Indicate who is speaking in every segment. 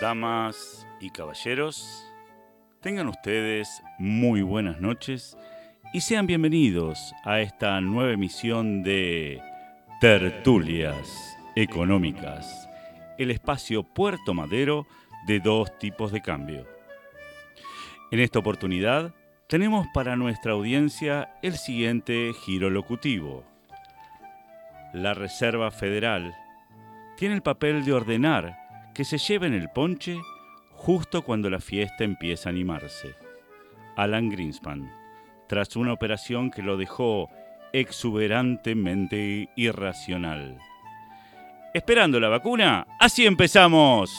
Speaker 1: damas y caballeros, tengan ustedes muy buenas noches y sean bienvenidos a esta nueva emisión de Tertulias Económicas, el espacio Puerto Madero de dos tipos de cambio. En esta oportunidad tenemos para nuestra audiencia el siguiente giro locutivo. La Reserva Federal tiene el papel de ordenar que se lleven el ponche justo cuando la fiesta empieza a animarse. Alan Greenspan, tras una operación que lo dejó exuberantemente irracional. Esperando la vacuna, así empezamos.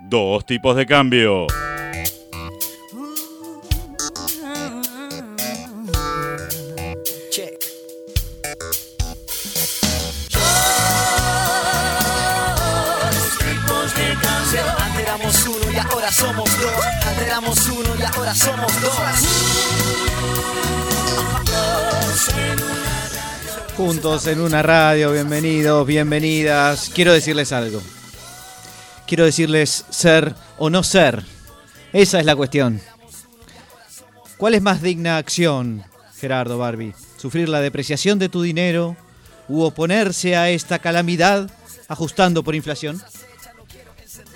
Speaker 1: Dos tipos de cambio.
Speaker 2: Éramos uno y ahora somos dos.
Speaker 3: Juntos en una radio, bienvenidos, bienvenidas. Quiero decirles algo. Quiero decirles ser o no ser. Esa es la cuestión. ¿Cuál es más digna acción, Gerardo Barbie? ¿Sufrir la depreciación de tu dinero u oponerse a esta calamidad ajustando por inflación?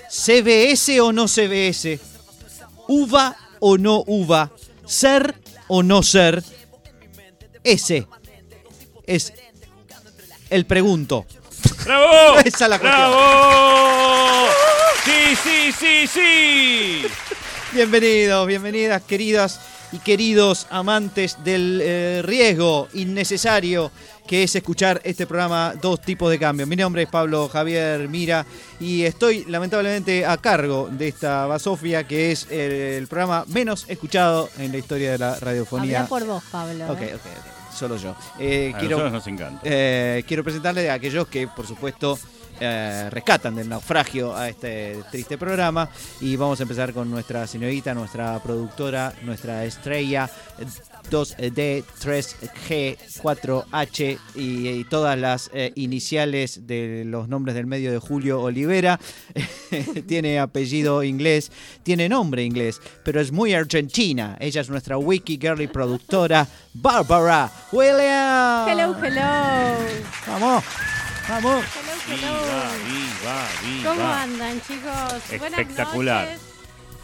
Speaker 3: ¿CBS o no CBS? ¿Uva o no uva? ¿Ser o no ser? Ese es el pregunto.
Speaker 1: ¡Bravo!
Speaker 3: Esa es la cuestión.
Speaker 1: ¡Bravo! Sí, sí, sí, sí.
Speaker 3: Bienvenidos, bienvenidas, queridas y queridos amantes del eh, riesgo innecesario que es escuchar este programa Dos Tipos de Cambio. Mi nombre es Pablo Javier Mira y estoy lamentablemente a cargo de esta basofia que es el programa menos escuchado en la historia de la radiofonía.
Speaker 4: Habla por vos, Pablo.
Speaker 3: Ok,
Speaker 4: ¿eh?
Speaker 3: ok, ok. Solo yo. Eh,
Speaker 1: A
Speaker 3: quiero,
Speaker 1: nosotros nos encanta.
Speaker 3: eh, quiero presentarle a aquellos que, por supuesto, eh, rescatan del naufragio a este triste programa. Y vamos a empezar con nuestra señorita, nuestra productora, nuestra estrella. Eh, 2D, 3G, 4H y, y todas las eh, iniciales de los nombres del medio de Julio Olivera. tiene apellido inglés, tiene nombre inglés, pero es muy argentina. Ella es nuestra wiki girly productora, Barbara Williams.
Speaker 4: Hello, hello.
Speaker 3: Vamos, vamos.
Speaker 4: Hello, hello.
Speaker 1: viva, viva.
Speaker 4: ¿Cómo andan, chicos? Buenas
Speaker 1: Espectacular.
Speaker 4: noches.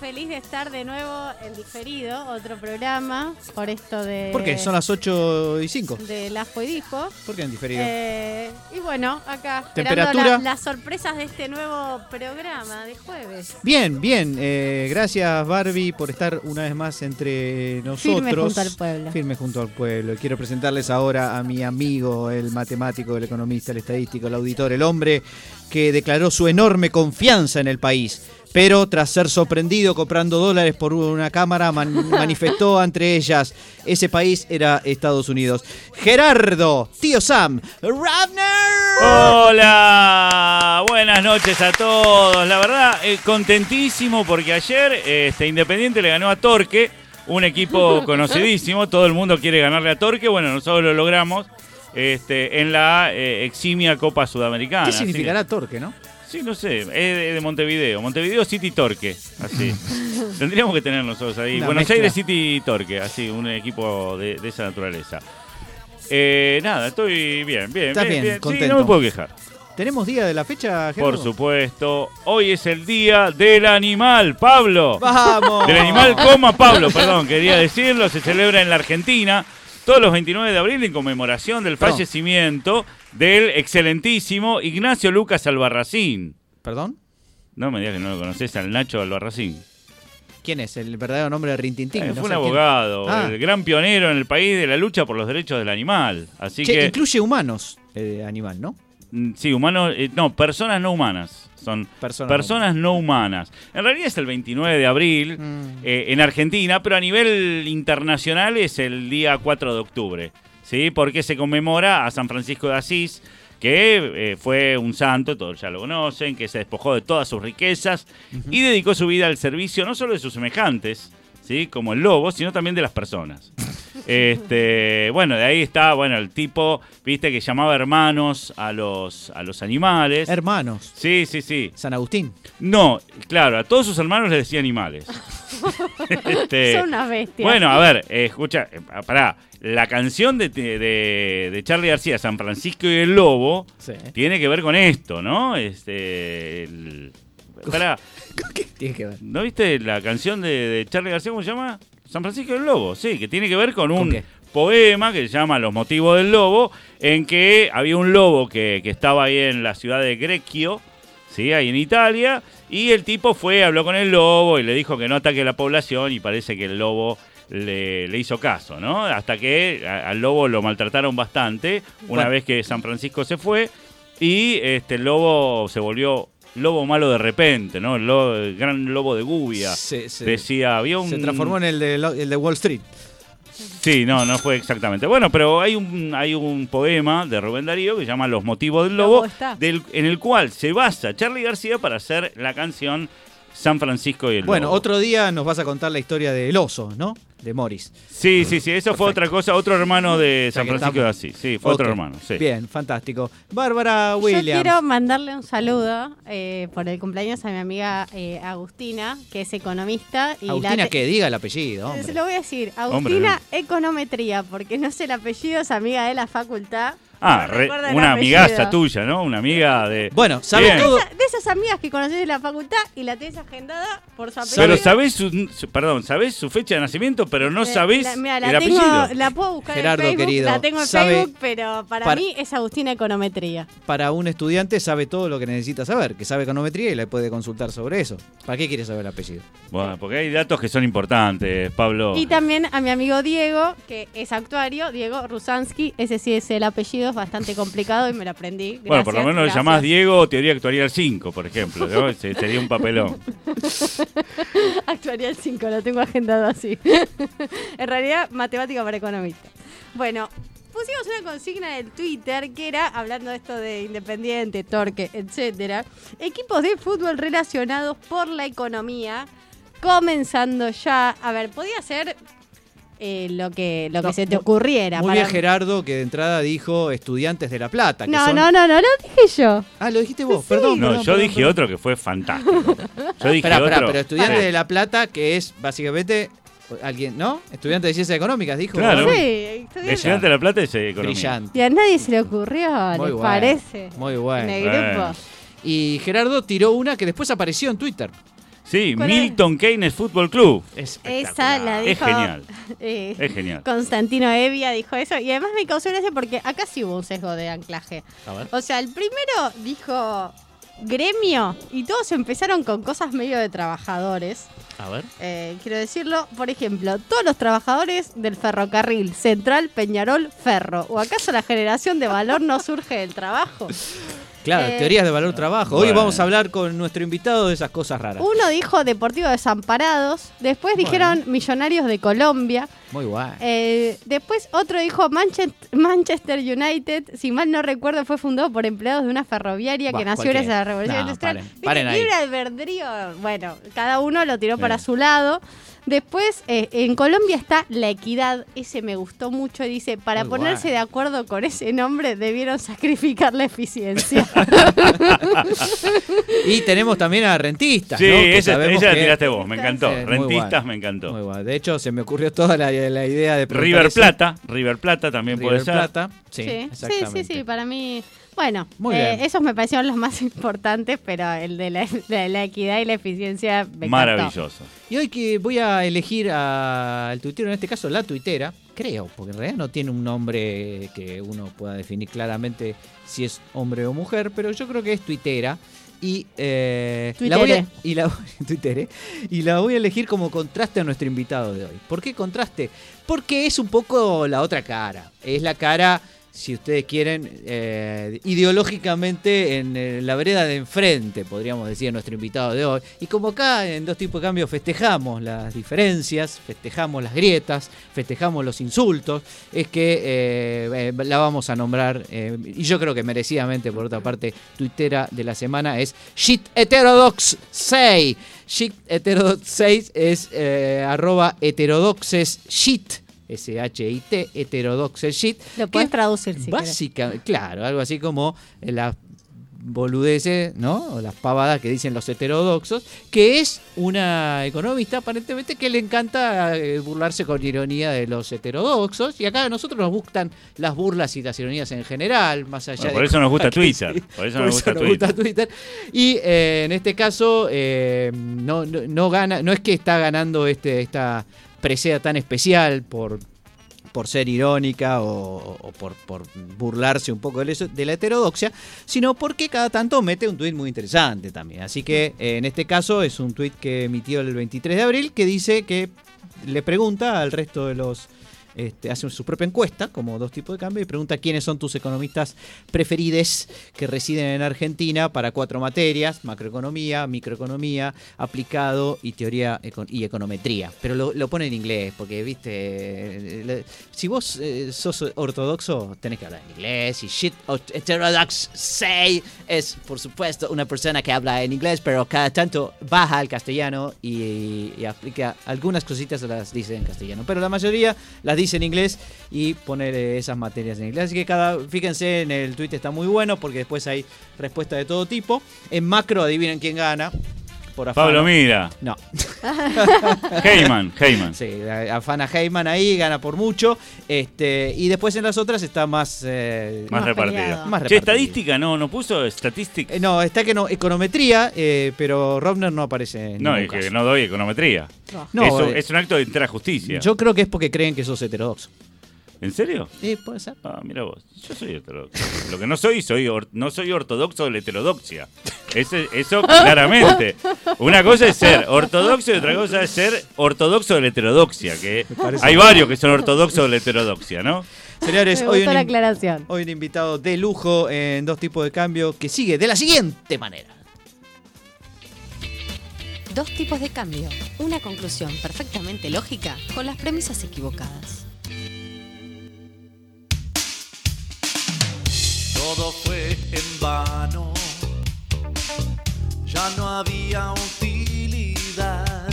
Speaker 4: Feliz de estar de nuevo en diferido, otro programa, por esto de...
Speaker 3: ¿Por qué? Son las 8 y 5.
Speaker 4: De y Dijo.
Speaker 3: ¿Por qué en diferido?
Speaker 4: Eh, y bueno, acá, esperando
Speaker 3: Temperatura.
Speaker 4: la- las sorpresas de este nuevo programa de jueves.
Speaker 3: Bien, bien. eh, gracias Barbie por estar una vez más entre nosotros.
Speaker 4: Firme junto al pueblo.
Speaker 3: Firme junto al pueblo. Quiero presentarles ahora a mi amigo, el matemático, el economista, el estadístico, el auditor, el hombre que declaró su enorme confianza en el país. Pero tras ser sorprendido comprando dólares por una cámara, man- manifestó entre ellas, ese país era Estados Unidos. Gerardo, tío Sam, Ravner.
Speaker 1: Hola, buenas noches a todos. La verdad, eh, contentísimo porque ayer este, Independiente le ganó a Torque, un equipo conocidísimo. Todo el mundo quiere ganarle a Torque. Bueno, nosotros lo logramos este, en la eh, eximia Copa Sudamericana.
Speaker 3: ¿Qué significará torque, no?
Speaker 1: Sí, no sé, es de, de Montevideo. Montevideo City Torque, así. Tendríamos que tener nosotros ahí.
Speaker 3: Una
Speaker 1: Buenos
Speaker 3: mezcla.
Speaker 1: Aires City Torque, así, un equipo de, de esa naturaleza. Eh, nada, estoy bien, bien,
Speaker 3: Estás
Speaker 1: bien,
Speaker 3: bien,
Speaker 1: Sí,
Speaker 3: contento.
Speaker 1: no me puedo quejar.
Speaker 3: ¿Tenemos día de la fecha, Gerardo?
Speaker 1: Por supuesto, hoy es el día del animal, Pablo.
Speaker 3: ¡Vamos!
Speaker 1: Del animal coma Pablo, perdón, quería decirlo, se celebra en la Argentina todos los 29 de abril en conmemoración del fallecimiento del excelentísimo Ignacio Lucas Albarracín.
Speaker 3: ¿Perdón?
Speaker 1: No me digas que no lo conoces al Nacho Albarracín.
Speaker 3: ¿Quién es? El verdadero nombre de Rintintín.
Speaker 1: Eh,
Speaker 3: No
Speaker 1: fue un abogado,
Speaker 3: Ah.
Speaker 1: el gran pionero en el país de la lucha por los derechos del animal. Así
Speaker 3: Che,
Speaker 1: que,
Speaker 3: incluye humanos, el animal, ¿no?
Speaker 1: mm, sí, humanos, eh, no, personas no humanas. Son
Speaker 3: Personas.
Speaker 1: personas no humanas. En realidad es el 29 de abril
Speaker 3: Mm.
Speaker 1: eh, en Argentina, pero a nivel internacional es el día 4 de octubre, ¿sí? Porque se conmemora a San Francisco de Asís, que eh, fue un santo, todos ya lo conocen, que se despojó de todas sus riquezas y dedicó su vida al servicio no solo de sus semejantes, ¿sí? como el lobo, sino también de las personas. Este, bueno, de ahí está, bueno, el tipo, viste, que llamaba hermanos a los, a los animales.
Speaker 3: Hermanos.
Speaker 1: Sí, sí, sí.
Speaker 3: San Agustín.
Speaker 1: No, claro, a todos sus hermanos les decía animales. Este,
Speaker 4: Son unas bestias.
Speaker 1: Bueno, a ver, eh, escucha, eh, pará. La canción de, de, de Charlie García, San Francisco y el Lobo,
Speaker 3: Sí.
Speaker 1: tiene que ver con esto, ¿no? Este. el- pará,
Speaker 3: ¿Qué tiene que ver?
Speaker 1: ¿no viste la canción de, de Charlie García, cómo se llama? San Francisco y el Lobo, sí, que tiene que ver con un poema que se llama Los motivos del lobo, en que había un lobo que, que estaba ahí en la ciudad de Greccio, ¿sí? ahí en Italia, y el tipo fue, habló con el lobo y le dijo que no ataque a la población y parece que el lobo le, le hizo caso, ¿no? Hasta que a- al lobo lo maltrataron bastante una
Speaker 3: Bueno.
Speaker 1: vez que San Francisco se fue y este el lobo se volvió lobo malo de repente, ¿no? El, lobo- el gran lobo de Gubia.
Speaker 3: Se, se-
Speaker 1: Decía, había un...
Speaker 3: se transformó en el de, el de Wall Street.
Speaker 1: Sí, no, no fue exactamente. Bueno, pero hay un, hay un poema de Rubén Darío que se llama Los motivos del lobo, del, en el cual se basa Charlie García para hacer la canción San Francisco y el
Speaker 3: Bueno,
Speaker 1: lobo.
Speaker 3: otro día nos vas a contar la historia del oso, ¿no? De Morris.
Speaker 1: Sí, sí, sí, eso fue otra cosa, otro hermano de San Francisco de Asís. Sí, fue otro hermano, sí.
Speaker 3: Bien, fantástico. Bárbara
Speaker 4: Yo
Speaker 3: Williams.
Speaker 4: quiero mandarle un saludo eh, por el cumpleaños a mi amiga eh, Agustina, que es economista. Y la
Speaker 3: Agustina,
Speaker 4: te-
Speaker 3: que diga el apellido,
Speaker 4: Se lo voy a decir.
Speaker 1: Hombre,
Speaker 4: Agustina Econometría, porque no sé el apellido, es amiga de la facultad.
Speaker 1: Ah, re- una amigaza tuya, ¿no? Una amiga de...
Speaker 3: Bueno, ¿sabe
Speaker 1: Bien.
Speaker 3: todo?
Speaker 4: Esa- de esas amigas que conoces de la facultad y la tenés agendada por su apellido.
Speaker 1: Pero sabés su, su- perdón, sabés su fecha de nacimiento, pero no
Speaker 4: Eh,
Speaker 1: sabés
Speaker 4: la, mira, la
Speaker 1: el
Speaker 4: tengo-
Speaker 1: apellido.
Speaker 4: La puedo buscar
Speaker 3: Gerardo,
Speaker 4: en Facebook,
Speaker 3: querido,
Speaker 4: la tengo en
Speaker 3: sabe-
Speaker 4: Facebook, pero para,
Speaker 3: para-
Speaker 4: mí es Agustina Econometría.
Speaker 3: Para un estudiante sabe todo lo que necesita saber, que sabe econometría y le puede consultar sobre eso. ¿Para qué quiere saber el apellido?
Speaker 1: Bueno, porque hay datos que son importantes, Pablo.
Speaker 4: Y también a mi amigo Diego, que es actuario, Diego Rusansky, ese sí es el apellido, es bastante complicado y me lo aprendí.
Speaker 1: Bueno, por lo menos
Speaker 4: gracias.
Speaker 1: llamás Diego, teoría actuarial 5, por ejemplo. ¿no? Se- Sería un papelón.
Speaker 4: Actuaría el 5, lo tengo agendado así. en realidad, matemática para economista. Bueno, pusimos una consigna en el Twitter que era, hablando de esto de Independiente, Torque, etcétera, equipos de fútbol relacionados por la economía, comenzando ya. A ver, podía ser eh, lo que, lo que se te ocurriera.
Speaker 3: Muy
Speaker 4: para-
Speaker 3: bien, Gerardo, que de entrada dijo estudiantes de La Plata. que
Speaker 4: No,
Speaker 3: son-
Speaker 4: no, no, no, lo dije yo.
Speaker 3: Ah, lo dijiste vos, perdón.
Speaker 1: No,
Speaker 3: perdón,
Speaker 1: yo
Speaker 3: perdón,
Speaker 1: dije
Speaker 3: perdón.
Speaker 1: otro que fue fantástico. Yo dije otro.
Speaker 3: pero estudiante
Speaker 1: Sí.
Speaker 3: de La Plata, que es básicamente alguien, ¿no? Estudiante de ciencias económicas, dijo.
Speaker 1: Claro.
Speaker 4: Sí,
Speaker 1: Estudiante de la Plata es economía.
Speaker 3: Brillante.
Speaker 4: Y a nadie se le ocurrió,
Speaker 3: Muy
Speaker 4: ¿les
Speaker 3: bueno,
Speaker 4: parece?
Speaker 3: Muy bueno.
Speaker 4: En el
Speaker 1: Bueno.
Speaker 4: grupo.
Speaker 3: Y Gerardo tiró una que después apareció en Twitter.
Speaker 1: Sí,
Speaker 4: ¿Cuál es?
Speaker 1: Milton Keynes Fútbol Club.
Speaker 3: Es
Speaker 4: Esa la
Speaker 1: Es
Speaker 4: dijo.
Speaker 1: genial.
Speaker 4: eh,
Speaker 1: Es genial.
Speaker 4: Constantino Evia dijo eso. Y además me causó gracia porque acá sí hubo un sesgo de anclaje.
Speaker 3: A ver.
Speaker 4: O sea, el primero dijo gremio y todos empezaron con cosas medio de trabajadores.
Speaker 3: A ver.
Speaker 4: Eh, quiero decirlo, por ejemplo, todos los trabajadores del ferrocarril Central Peñarol Ferro. ¿O acaso la generación de valor no surge del trabajo?
Speaker 3: Claro,
Speaker 4: Eh,
Speaker 3: teorías de valor trabajo. Hoy vamos a hablar con nuestro invitado de esas cosas raras.
Speaker 4: Uno dijo Deportivo Desamparados, después
Speaker 3: Bueno.
Speaker 4: dijeron Millonarios de Colombia,
Speaker 3: Muy guay.
Speaker 4: eh, después otro dijo Manche- Manchester United, si mal no recuerdo fue fundado por empleados de una ferroviaria que nació gracias a la Revolución
Speaker 3: No,
Speaker 4: Industrial.
Speaker 3: paren, paren ahí.
Speaker 4: libre albedrío, bueno, cada uno lo tiró para su lado. Después, eh, en Colombia está La Equidad, ese me gustó mucho, dice, para
Speaker 3: Muy
Speaker 4: ponerse de acuerdo con ese nombre debieron sacrificar la eficiencia.
Speaker 3: Y tenemos también a rentistas.
Speaker 1: Sí,
Speaker 3: ¿no?
Speaker 1: Esa, esa la tiraste vos, me encantó.
Speaker 3: Sí,
Speaker 1: Rentistas me encantó.
Speaker 3: Muy guay. De hecho, se me ocurrió toda la, la idea de
Speaker 1: River
Speaker 3: eso.
Speaker 1: Plata, River Plata también
Speaker 3: River
Speaker 1: puede ser.
Speaker 3: Plata. Sí,
Speaker 4: Sí, sí, sí, para mí. Bueno,
Speaker 3: Muy
Speaker 4: eh, esos me parecieron los más importantes, pero el de la, de la equidad y la eficiencia me encantó.
Speaker 1: Maravilloso.
Speaker 3: Y hoy que voy a elegir al tuitero, en este caso la tuitera, creo, porque en realidad no tiene un nombre que uno pueda definir claramente si es hombre o mujer, pero yo creo que es tuitera. Y, eh, la voy a, y, la, y la voy a elegir como contraste a nuestro invitado de hoy. ¿Por qué contraste? Porque es un poco la otra cara. Es la cara, si ustedes quieren, eh, ideológicamente en la vereda de enfrente, podríamos decir, nuestro invitado de hoy. Y como acá en Dos Tipos de Cambio festejamos las diferencias, festejamos las grietas, festejamos los insultos, es que eh, eh, la vamos a nombrar, y yo creo que merecidamente, por otra parte, tuitera de la semana es Shit Heterodox 6. Shit Heterodox 6 es arroba heterodoxes shit S-H-I-T, heterodoxel shit.
Speaker 4: Lo
Speaker 3: que
Speaker 4: puedes traducir si querés.
Speaker 3: Básicamente, claro, algo así como las boludeces, ¿no? O las pavadas que dicen los heterodoxos, que es una economista aparentemente que le encanta eh, burlarse con ironía de los heterodoxos. Y acá a nosotros nos gustan las burlas y las ironías en general, más allá
Speaker 1: Bueno,
Speaker 3: de
Speaker 1: por eso nos gusta
Speaker 3: que-
Speaker 1: Twitter. Por eso nos gusta Twitter.
Speaker 3: Twitter. Y eh, en este caso, eh, no, no, no gana, no es que está ganando este, esta presea tan especial por, por ser irónica o, por, por burlarse un poco de la heterodoxia, sino porque cada tanto mete un tuit muy interesante también. Así que eh, en este caso es un tuit que emitió el 23 de abril que dice que le pregunta al resto de los... Este, hace su propia encuesta, como dos tipos de cambio, y pregunta quiénes son tus economistas preferides que residen en Argentina para cuatro materias, macroeconomía, microeconomía, aplicado y teoría econ- y econometría. Pero lo, lo pone en inglés, porque, viste, le- si vos eh, sos ortodoxo, tenés que hablar en inglés, y shit heterodox say es, por supuesto, una persona que habla en inglés, pero cada tanto baja al castellano y, y aplica algunas cositas, las dice en castellano. Pero la mayoría las dice en inglés y poner esas materias en inglés. Así que cada, fíjense, en el tweet está muy bueno porque después hay respuestas de todo tipo. En macro, adivinen quién gana. Por afán.
Speaker 1: Pablo Mira,
Speaker 3: No,
Speaker 1: Heyman, Heyman.
Speaker 3: sí, afana Heyman ahí, gana por mucho. Este, y después en las otras está más. eh,
Speaker 1: Más
Speaker 4: Más
Speaker 1: repartida.
Speaker 4: peleado.
Speaker 3: Más
Speaker 1: Che,
Speaker 3: repartido.
Speaker 1: estadística no, no puso statistics.
Speaker 3: eh, no, está que no, econometría, eh, pero Robner no aparece en
Speaker 1: no, es que no doy econometría.
Speaker 4: No.
Speaker 3: No,
Speaker 1: Eso
Speaker 3: eh,
Speaker 1: es un acto de entera justicia.
Speaker 3: Yo creo que es porque creen que sos heterodoxo.
Speaker 1: ¿En serio?
Speaker 3: Sí, puede ser.
Speaker 1: Ah, mira vos. Yo soy heterodoxo. Lo que no soy, soy or- no soy ortodoxo de la heterodoxia. Ese- eso claramente. Una cosa es ser ortodoxo y otra cosa es ser ortodoxo de la heterodoxia. Que hay varios que son ortodoxos de la heterodoxia, ¿no?
Speaker 3: Señores, hoy
Speaker 4: gustó
Speaker 3: un,
Speaker 4: la
Speaker 3: in-
Speaker 4: aclaración.
Speaker 3: hoy un invitado de lujo en dos tipos de cambio que sigue de la siguiente manera.
Speaker 5: Dos tipos de cambio. Una conclusión perfectamente lógica con las premisas equivocadas.
Speaker 2: Todo fue en vano, ya no había utilidad,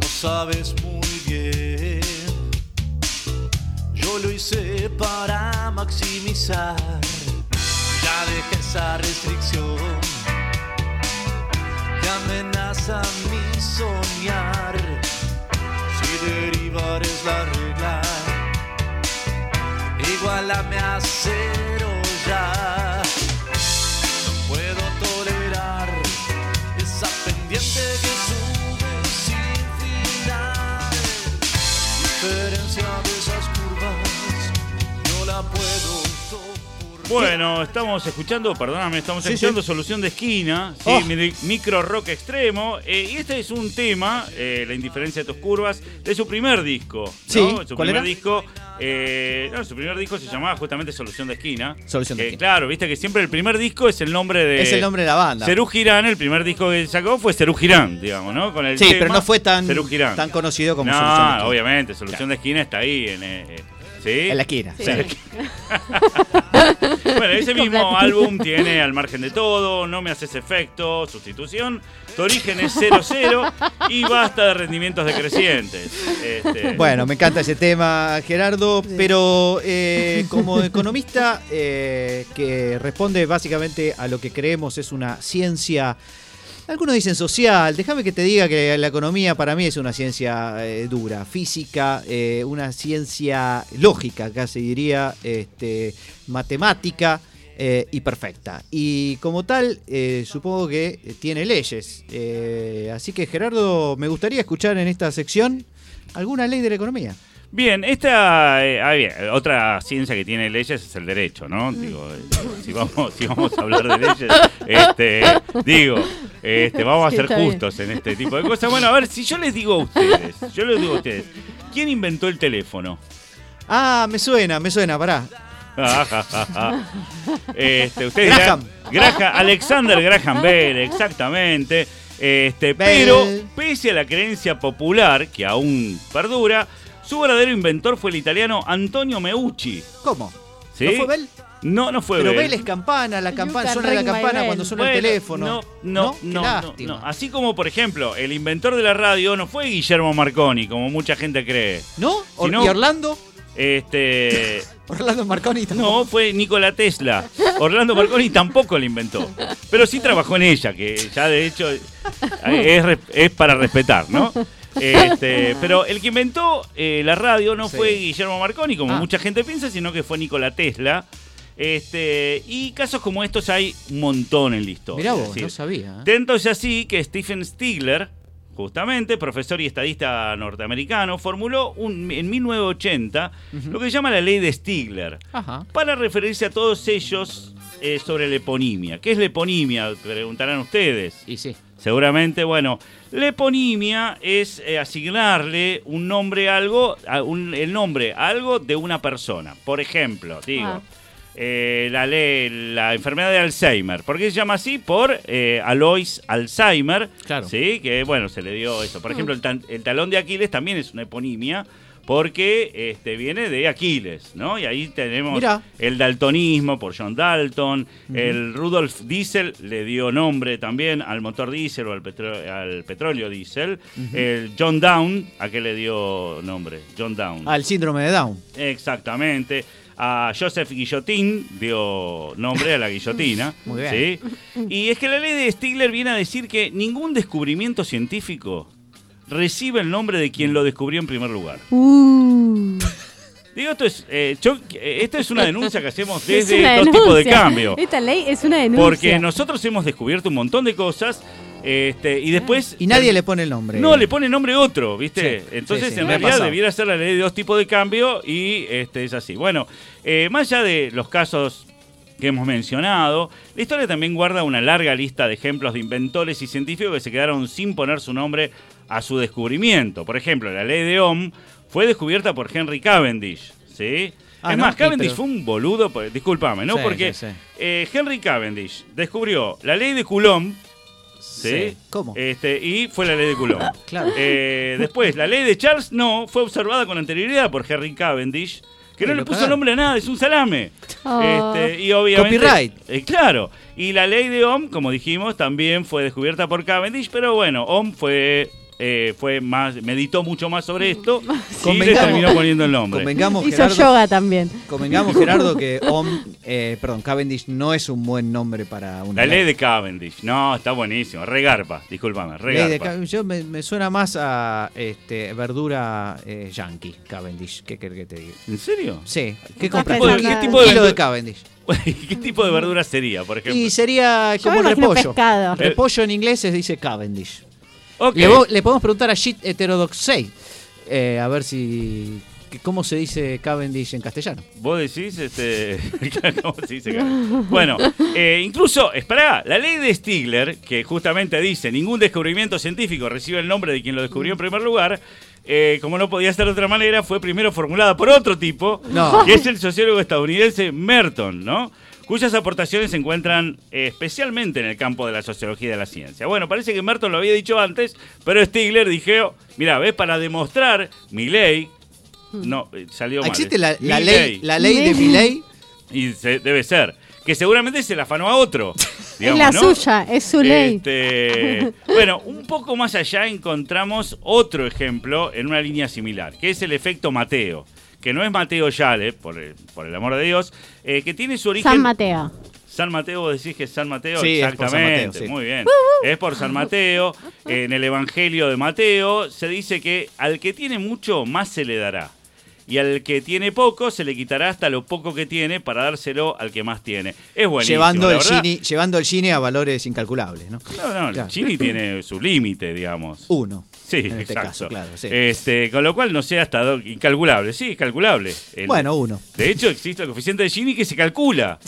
Speaker 2: lo sabes muy bien. Yo lo hice para maximizar, ya dejé esa restricción. Que amenaza mi soñar. Si derivar es la regla igualame a cero ya. No puedo tolerar esa pendiente que sube sin final. Diferencia de esas curvas, no la puedo.
Speaker 1: Bueno, estamos escuchando, perdóname, estamos
Speaker 3: Sí,
Speaker 1: escuchando
Speaker 3: sí.
Speaker 1: Solución de Esquina, sí,
Speaker 3: Oh.
Speaker 1: mi- micro rock extremo. eh, y este es un tema, eh, La indiferencia de tus curvas, de su primer disco. ¿no?
Speaker 3: Sí,
Speaker 1: Su
Speaker 3: ¿cuál
Speaker 1: primer
Speaker 3: era?
Speaker 1: disco, eh, no, su primer disco se llamaba justamente Solución de Esquina.
Speaker 3: Solución de Esquina.
Speaker 1: Claro, viste que siempre el primer disco es el nombre de.
Speaker 3: es el nombre de la banda.
Speaker 1: Cerú Girán, el primer disco que sacó fue Cerú Girán, digamos, ¿no? Con el
Speaker 3: sí,
Speaker 1: tema
Speaker 3: pero no fue tan, tan conocido como
Speaker 1: no,
Speaker 3: Solución de Esquina.
Speaker 1: obviamente, Solución de Esquina está ahí en. ¿Sí?
Speaker 3: En la esquina.
Speaker 4: Sí.
Speaker 3: sí.
Speaker 1: Bueno, ese mismo álbum tiene Al margen de todo, No me haces efecto, Sustitución, Tu origen es 00 y basta de rendimientos decrecientes. Este,
Speaker 3: Bueno, me encanta ese tema, Gerardo, pero eh, como economista eh, que responde básicamente a lo que creemos es una ciencia, algunos dicen social, déjame que te diga que la economía para mí es una ciencia eh, dura, física, eh, una ciencia lógica, casi diría, este, matemática. eh, y perfecta. Y como tal, eh, supongo que tiene leyes. Así que Gerardo, me gustaría escuchar en esta sección alguna ley de la economía.
Speaker 1: Bien, esta eh, ah, bien, otra ciencia que tiene leyes es el derecho, ¿no?
Speaker 3: Mm.
Speaker 1: Digo, eh, si vamos, si vamos a hablar de leyes, este, digo, este, vamos a ser justos en este tipo de cosas. Bueno, a ver, si yo les digo a ustedes, yo les digo a ustedes, ¿quién inventó el teléfono?
Speaker 3: Ah, me suena, me suena, pará.
Speaker 1: este, ustedes
Speaker 3: Graham.
Speaker 1: dirán, Graham. Alexander Graham Bell, exactamente. Este,
Speaker 3: Bell.
Speaker 1: pero, pese a la creencia popular, que aún perdura, su verdadero inventor fue el italiano Antonio Meucci.
Speaker 3: ¿Cómo?
Speaker 1: ¿Sí?
Speaker 3: ¿No fue Bell?
Speaker 1: No, no fue
Speaker 3: Pero
Speaker 1: Bell.
Speaker 3: Bell es campana, la campana, suena la campana cuando suena
Speaker 1: Bueno,
Speaker 3: el teléfono.
Speaker 1: No, no, no, no, no. Así como, por ejemplo, el inventor de la radio no fue Guillermo Marconi, como mucha gente cree.
Speaker 3: ¿No? Or-
Speaker 1: no-
Speaker 3: ¿Y Orlando?
Speaker 1: Este.
Speaker 3: Orlando Marconi tampoco.
Speaker 1: No, fue Nikola Tesla. Orlando Marconi tampoco la inventó. Pero sí trabajó en ella, que ya de hecho es, es para respetar, ¿no? Este, pero el que inventó eh, la radio no
Speaker 3: Sí.
Speaker 1: fue Guillermo Marconi, como
Speaker 3: Ah.
Speaker 1: mucha gente piensa, sino que fue Nikola Tesla. Este, y casos como estos hay un montón en la historia.
Speaker 3: Mirá vos,
Speaker 1: decir,
Speaker 3: no sabía. ¿eh?
Speaker 1: Tanto es así que Stephen Stigler, justamente, profesor y estadista norteamericano, formuló un- en 1980 lo que se llama la ley de Stigler,
Speaker 3: Ajá.
Speaker 1: para referirse a todos ellos eh, sobre la eponimia. ¿Qué es la eponimia? Preguntarán ustedes.
Speaker 3: Y sí.
Speaker 1: Seguramente, bueno, la eponimia es eh, asignarle un nombre a algo, a un- el nombre a algo de una persona. Por ejemplo, digo,
Speaker 4: Ah.
Speaker 1: eh, la, ley- la enfermedad de Alzheimer. ¿Por qué se llama así? Por eh, Alois Alzheimer.
Speaker 3: Claro.
Speaker 1: Sí, que bueno, se le dio eso. Por ejemplo, el, tan- el talón de Aquiles también es una eponimia. Porque este, viene de Aquiles, ¿no? Y ahí tenemos
Speaker 3: Mirá.
Speaker 1: el daltonismo por John Dalton, el Rudolf Diesel le dio nombre también al motor diésel o al petróleo diésel, el John Down, ¿a qué le dio nombre? John Down.
Speaker 3: Al síndrome de Down.
Speaker 1: Exactamente. A Joseph Guillotín dio nombre a la guillotina.
Speaker 3: Muy bien.
Speaker 1: ¿sí? Y es que la ley de Stigler viene a decir que ningún descubrimiento científico recibe el nombre de quien lo descubrió en primer lugar.
Speaker 4: Uh.
Speaker 1: Digo, esto es, eh, yo- eh, esta es una denuncia que hacemos
Speaker 4: Es
Speaker 1: desde dos tipos de cambio.
Speaker 4: Esta ley es una denuncia.
Speaker 1: Porque nosotros hemos descubierto un montón de cosas este, y después...
Speaker 3: Y nadie le pone el nombre.
Speaker 1: No, le pone nombre otro, ¿viste?
Speaker 3: Sí,
Speaker 1: Entonces,
Speaker 3: sí, sí,
Speaker 1: en realidad debiera ser la ley de dos tipos de cambio y este, es así. Bueno, eh, más allá de los casos que hemos mencionado, la historia también guarda una larga lista de ejemplos de inventores y científicos que se quedaron sin poner su nombre a su descubrimiento. Por ejemplo, la ley de Ohm fue descubierta por Henry Cavendish, ¿sí?
Speaker 3: Ah,
Speaker 1: es
Speaker 3: ¿no?
Speaker 1: más, Cavendish
Speaker 3: pero-
Speaker 1: fue un boludo, por- discúlpame, ¿no?
Speaker 3: Sí,
Speaker 1: Porque
Speaker 3: sí, sí.
Speaker 1: eh, Henry Cavendish descubrió la ley de Coulomb, ¿sí?
Speaker 3: Sí. ¿Cómo?
Speaker 1: Este, y fue la ley de Coulomb.
Speaker 3: Claro.
Speaker 1: Eh, después, la ley de Charles no fue observada con anterioridad por Henry Cavendish, que no le puso nombre a nada, es un salame.
Speaker 4: Oh.
Speaker 1: Este, y obviamente.
Speaker 3: Copyright.
Speaker 1: eh, claro. Y la ley de Ohm, como dijimos, también fue descubierta por Cavendish, pero bueno, Ohm fue. Eh, fue más, meditó mucho más sobre esto y le terminó poniendo el nombre.
Speaker 3: Convengamos,
Speaker 4: Hizo
Speaker 3: Gerardo,
Speaker 4: yoga también.
Speaker 3: convengamos, Gerardo, que Om, eh, perdón, Cavendish no es un buen nombre para una
Speaker 1: La ley de Cavendish. No, está buenísimo. Regarpa, discúlpame,
Speaker 3: Ley
Speaker 1: regarpa.
Speaker 3: yo me, me suena más a este, verdura eh, yankee, Cavendish. ¿Qué querés que te diga?
Speaker 1: ¿En serio?
Speaker 3: Sí. ¿Qué compras? ¿Qué
Speaker 4: en-
Speaker 3: tipo de,
Speaker 1: ¿Qué
Speaker 3: kilo
Speaker 1: tipo de-
Speaker 3: Cavendish?
Speaker 1: ¿Qué tipo de verdura sería, por ejemplo?
Speaker 3: Y sería como el repollo.
Speaker 4: pescado.
Speaker 3: Repollo en inglés se dice Cavendish.
Speaker 1: Ok.
Speaker 3: Le, podemos preguntar a Shit Heterodoxei eh, a ver si. ¿Cómo se dice Cavendish en castellano?
Speaker 1: Vos decís, este. ¿Cómo se dice, Karen? Bueno, eh, incluso, espera, la ley de Stigler, que justamente dice: ningún descubrimiento científico recibe el nombre de quien lo descubrió en primer lugar. eh, como no podía ser de otra manera, fue primero formulada por otro tipo,
Speaker 3: No.
Speaker 1: que es el sociólogo estadounidense Merton, ¿no? Cuyas aportaciones se encuentran eh, especialmente en el campo de la sociología y de la ciencia. Bueno, parece que Merton lo había dicho antes, pero Stigler dijo: mira, ves, para demostrar mi ley. No, eh, salió mal.
Speaker 3: ¿Existe la, ley, la ley de
Speaker 4: Mi-
Speaker 3: mi ley?
Speaker 1: y se- debe ser. Que seguramente se la afanó a otro. digamos,
Speaker 4: es la
Speaker 1: ¿no?
Speaker 4: suya, es su ley.
Speaker 1: Este, bueno, un poco más allá encontramos otro ejemplo en una línea similar, que es el efecto Mateo. Que no es Mateo Yale, por el, por el amor de Dios, eh, que tiene su origen.
Speaker 4: San Mateo.
Speaker 1: San Mateo, vos decís que es San Mateo,
Speaker 3: Sí, es por San
Speaker 1: exactamente,
Speaker 3: Mateo, sí.
Speaker 1: muy bien. Es por San Mateo. En el Evangelio de Mateo se dice que al que tiene mucho, más se le dará. Y al que tiene poco, se le quitará hasta lo poco que tiene para dárselo al que más tiene. Es buenísimo.
Speaker 3: llevando, el. Gini, llevando el Gini a valores incalculables, ¿no?
Speaker 1: No, no, el. Gini tiene su límite, digamos.
Speaker 3: Uno.
Speaker 1: Sí,
Speaker 3: en este
Speaker 1: exacto.
Speaker 3: caso, claro, sí.
Speaker 1: Este, con lo cual no sea hasta incalculable. Sí, es calculable. El-
Speaker 3: Bueno, uno.
Speaker 1: De hecho, existe el coeficiente de Gini que se calcula.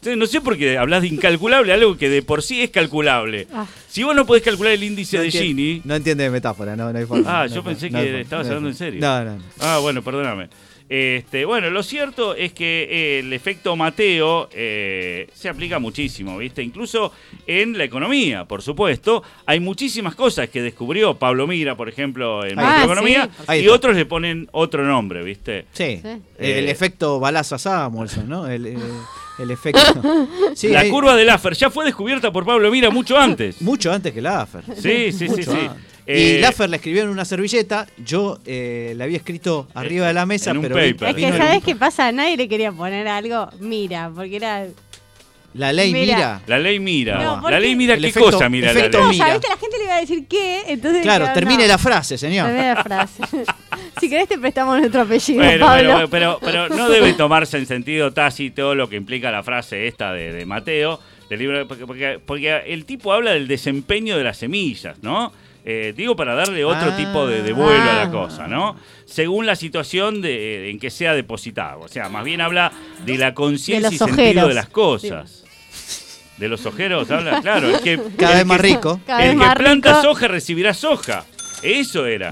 Speaker 1: Entonces, no sé por qué hablas de incalculable, algo que de por sí es calculable.
Speaker 4: Ah.
Speaker 1: Si vos no podés calcular el índice
Speaker 3: No
Speaker 1: de Gini.
Speaker 3: No entiende de metáfora, no, no hay forma.
Speaker 1: Ah,
Speaker 3: no
Speaker 1: yo pensé que estabas hablando
Speaker 3: no
Speaker 1: en serio.
Speaker 3: no, no.
Speaker 1: Ah, bueno, perdóname. Este, bueno, lo cierto es que eh, el efecto Mateo eh, se aplica muchísimo, ¿viste? Incluso en la economía, por supuesto. Hay muchísimas cosas que descubrió Pablo Mira, por ejemplo, en
Speaker 3: Ah,
Speaker 1: Macroeconomía,
Speaker 4: sí.
Speaker 1: Y otros le ponen otro nombre, ¿viste?
Speaker 3: Sí,
Speaker 4: Sí.
Speaker 3: el
Speaker 1: Eh,
Speaker 3: efecto balazo a Samuelson, ¿no? El, eh, El efecto. Sí,
Speaker 1: la
Speaker 3: hay-
Speaker 1: curva de Laffer ya fue descubierta por Pablo Mira mucho antes.
Speaker 3: Mucho antes que Laffer.
Speaker 1: Sí, sí, sí,
Speaker 3: Mucho
Speaker 1: sí.
Speaker 3: Antes.
Speaker 1: Eh,
Speaker 3: y Laffer la escribió en una servilleta, yo eh, la había escrito arriba de la mesa,
Speaker 1: en un
Speaker 3: pero
Speaker 1: paper.
Speaker 4: Es que, ¿sabes qué pasa? Nadie le quería poner algo, mira, porque era.
Speaker 3: la ley
Speaker 4: Mira.
Speaker 3: mira.
Speaker 1: La ley mira.
Speaker 4: No, ¿por
Speaker 1: la ley mira qué
Speaker 3: efecto-
Speaker 1: cosa mira la ley.
Speaker 4: No,
Speaker 3: mira.
Speaker 4: ¿sabes? La gente le iba a decir qué, entonces.
Speaker 3: Claro,
Speaker 4: dijeron,
Speaker 3: termine
Speaker 4: no.
Speaker 3: la frase, señor.
Speaker 4: Termine la frase. si querés, te prestamos nuestro apellido,
Speaker 1: Bueno,
Speaker 4: Pablo.
Speaker 1: bueno, pero, pero no debe tomarse en sentido tácito lo que implica la frase esta de, de Mateo, del libro, porque, porque- porque el tipo habla del desempeño de las semillas, ¿no? Eh, digo para darle otro
Speaker 3: Ah.
Speaker 1: tipo de, de vuelo a la
Speaker 4: Ah.
Speaker 1: cosa, ¿no? Según la situación de, en que sea depositado. O sea, más bien habla de la conciencia y sentido de las cosas. De los ojeros, habla, claro. El que,
Speaker 3: Cada
Speaker 1: el
Speaker 3: vez más
Speaker 1: que-
Speaker 3: rico.
Speaker 4: Cada
Speaker 1: el que planta soja recibirá soja. Eso era.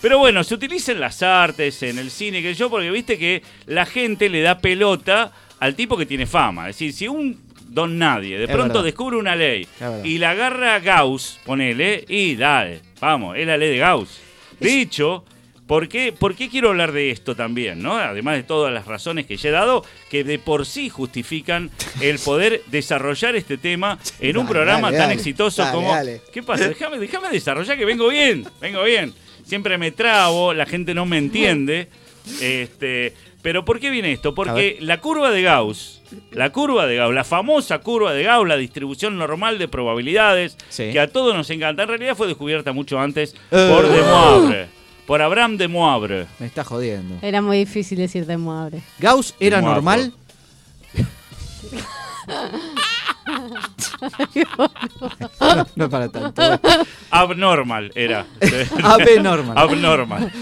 Speaker 1: Pero bueno, se utiliza en las artes, en el cine, que yo, porque viste que la gente le da pelota al tipo que tiene fama. Es decir, si un don nadie de
Speaker 3: Es
Speaker 1: pronto
Speaker 3: verdad.
Speaker 1: descubre una ley y la agarra Gauss, ponele, y dale, vamos, es la ley de Gauss. De hecho, ¿por qué, ¿por qué quiero hablar de esto también? ¿no? Además de todas las razones que ya he dado, que de por sí justifican el poder desarrollar este tema en un
Speaker 3: Dale,
Speaker 1: programa
Speaker 3: dale,
Speaker 1: tan
Speaker 3: dale.
Speaker 1: exitoso como... ¿Qué pasa? Déjame, déjame desarrollar que vengo bien, vengo bien. Siempre me trabo, la gente no me entiende. Este, pero ¿por qué viene esto? Porque la curva de Gauss, la curva de Gauss, la famosa curva de Gauss, la distribución normal de probabilidades,
Speaker 3: Sí.
Speaker 1: que a todos nos encanta, en realidad fue descubierta mucho antes
Speaker 3: Eh.
Speaker 1: por de Moivre, por Abraham de Moivre.
Speaker 3: Me está jodiendo.
Speaker 4: Era muy difícil decir de muabre.
Speaker 3: ¿Gauss era normal? no, no para tanto.
Speaker 1: Abnormal era.
Speaker 3: Abnormal.
Speaker 1: Abnormal.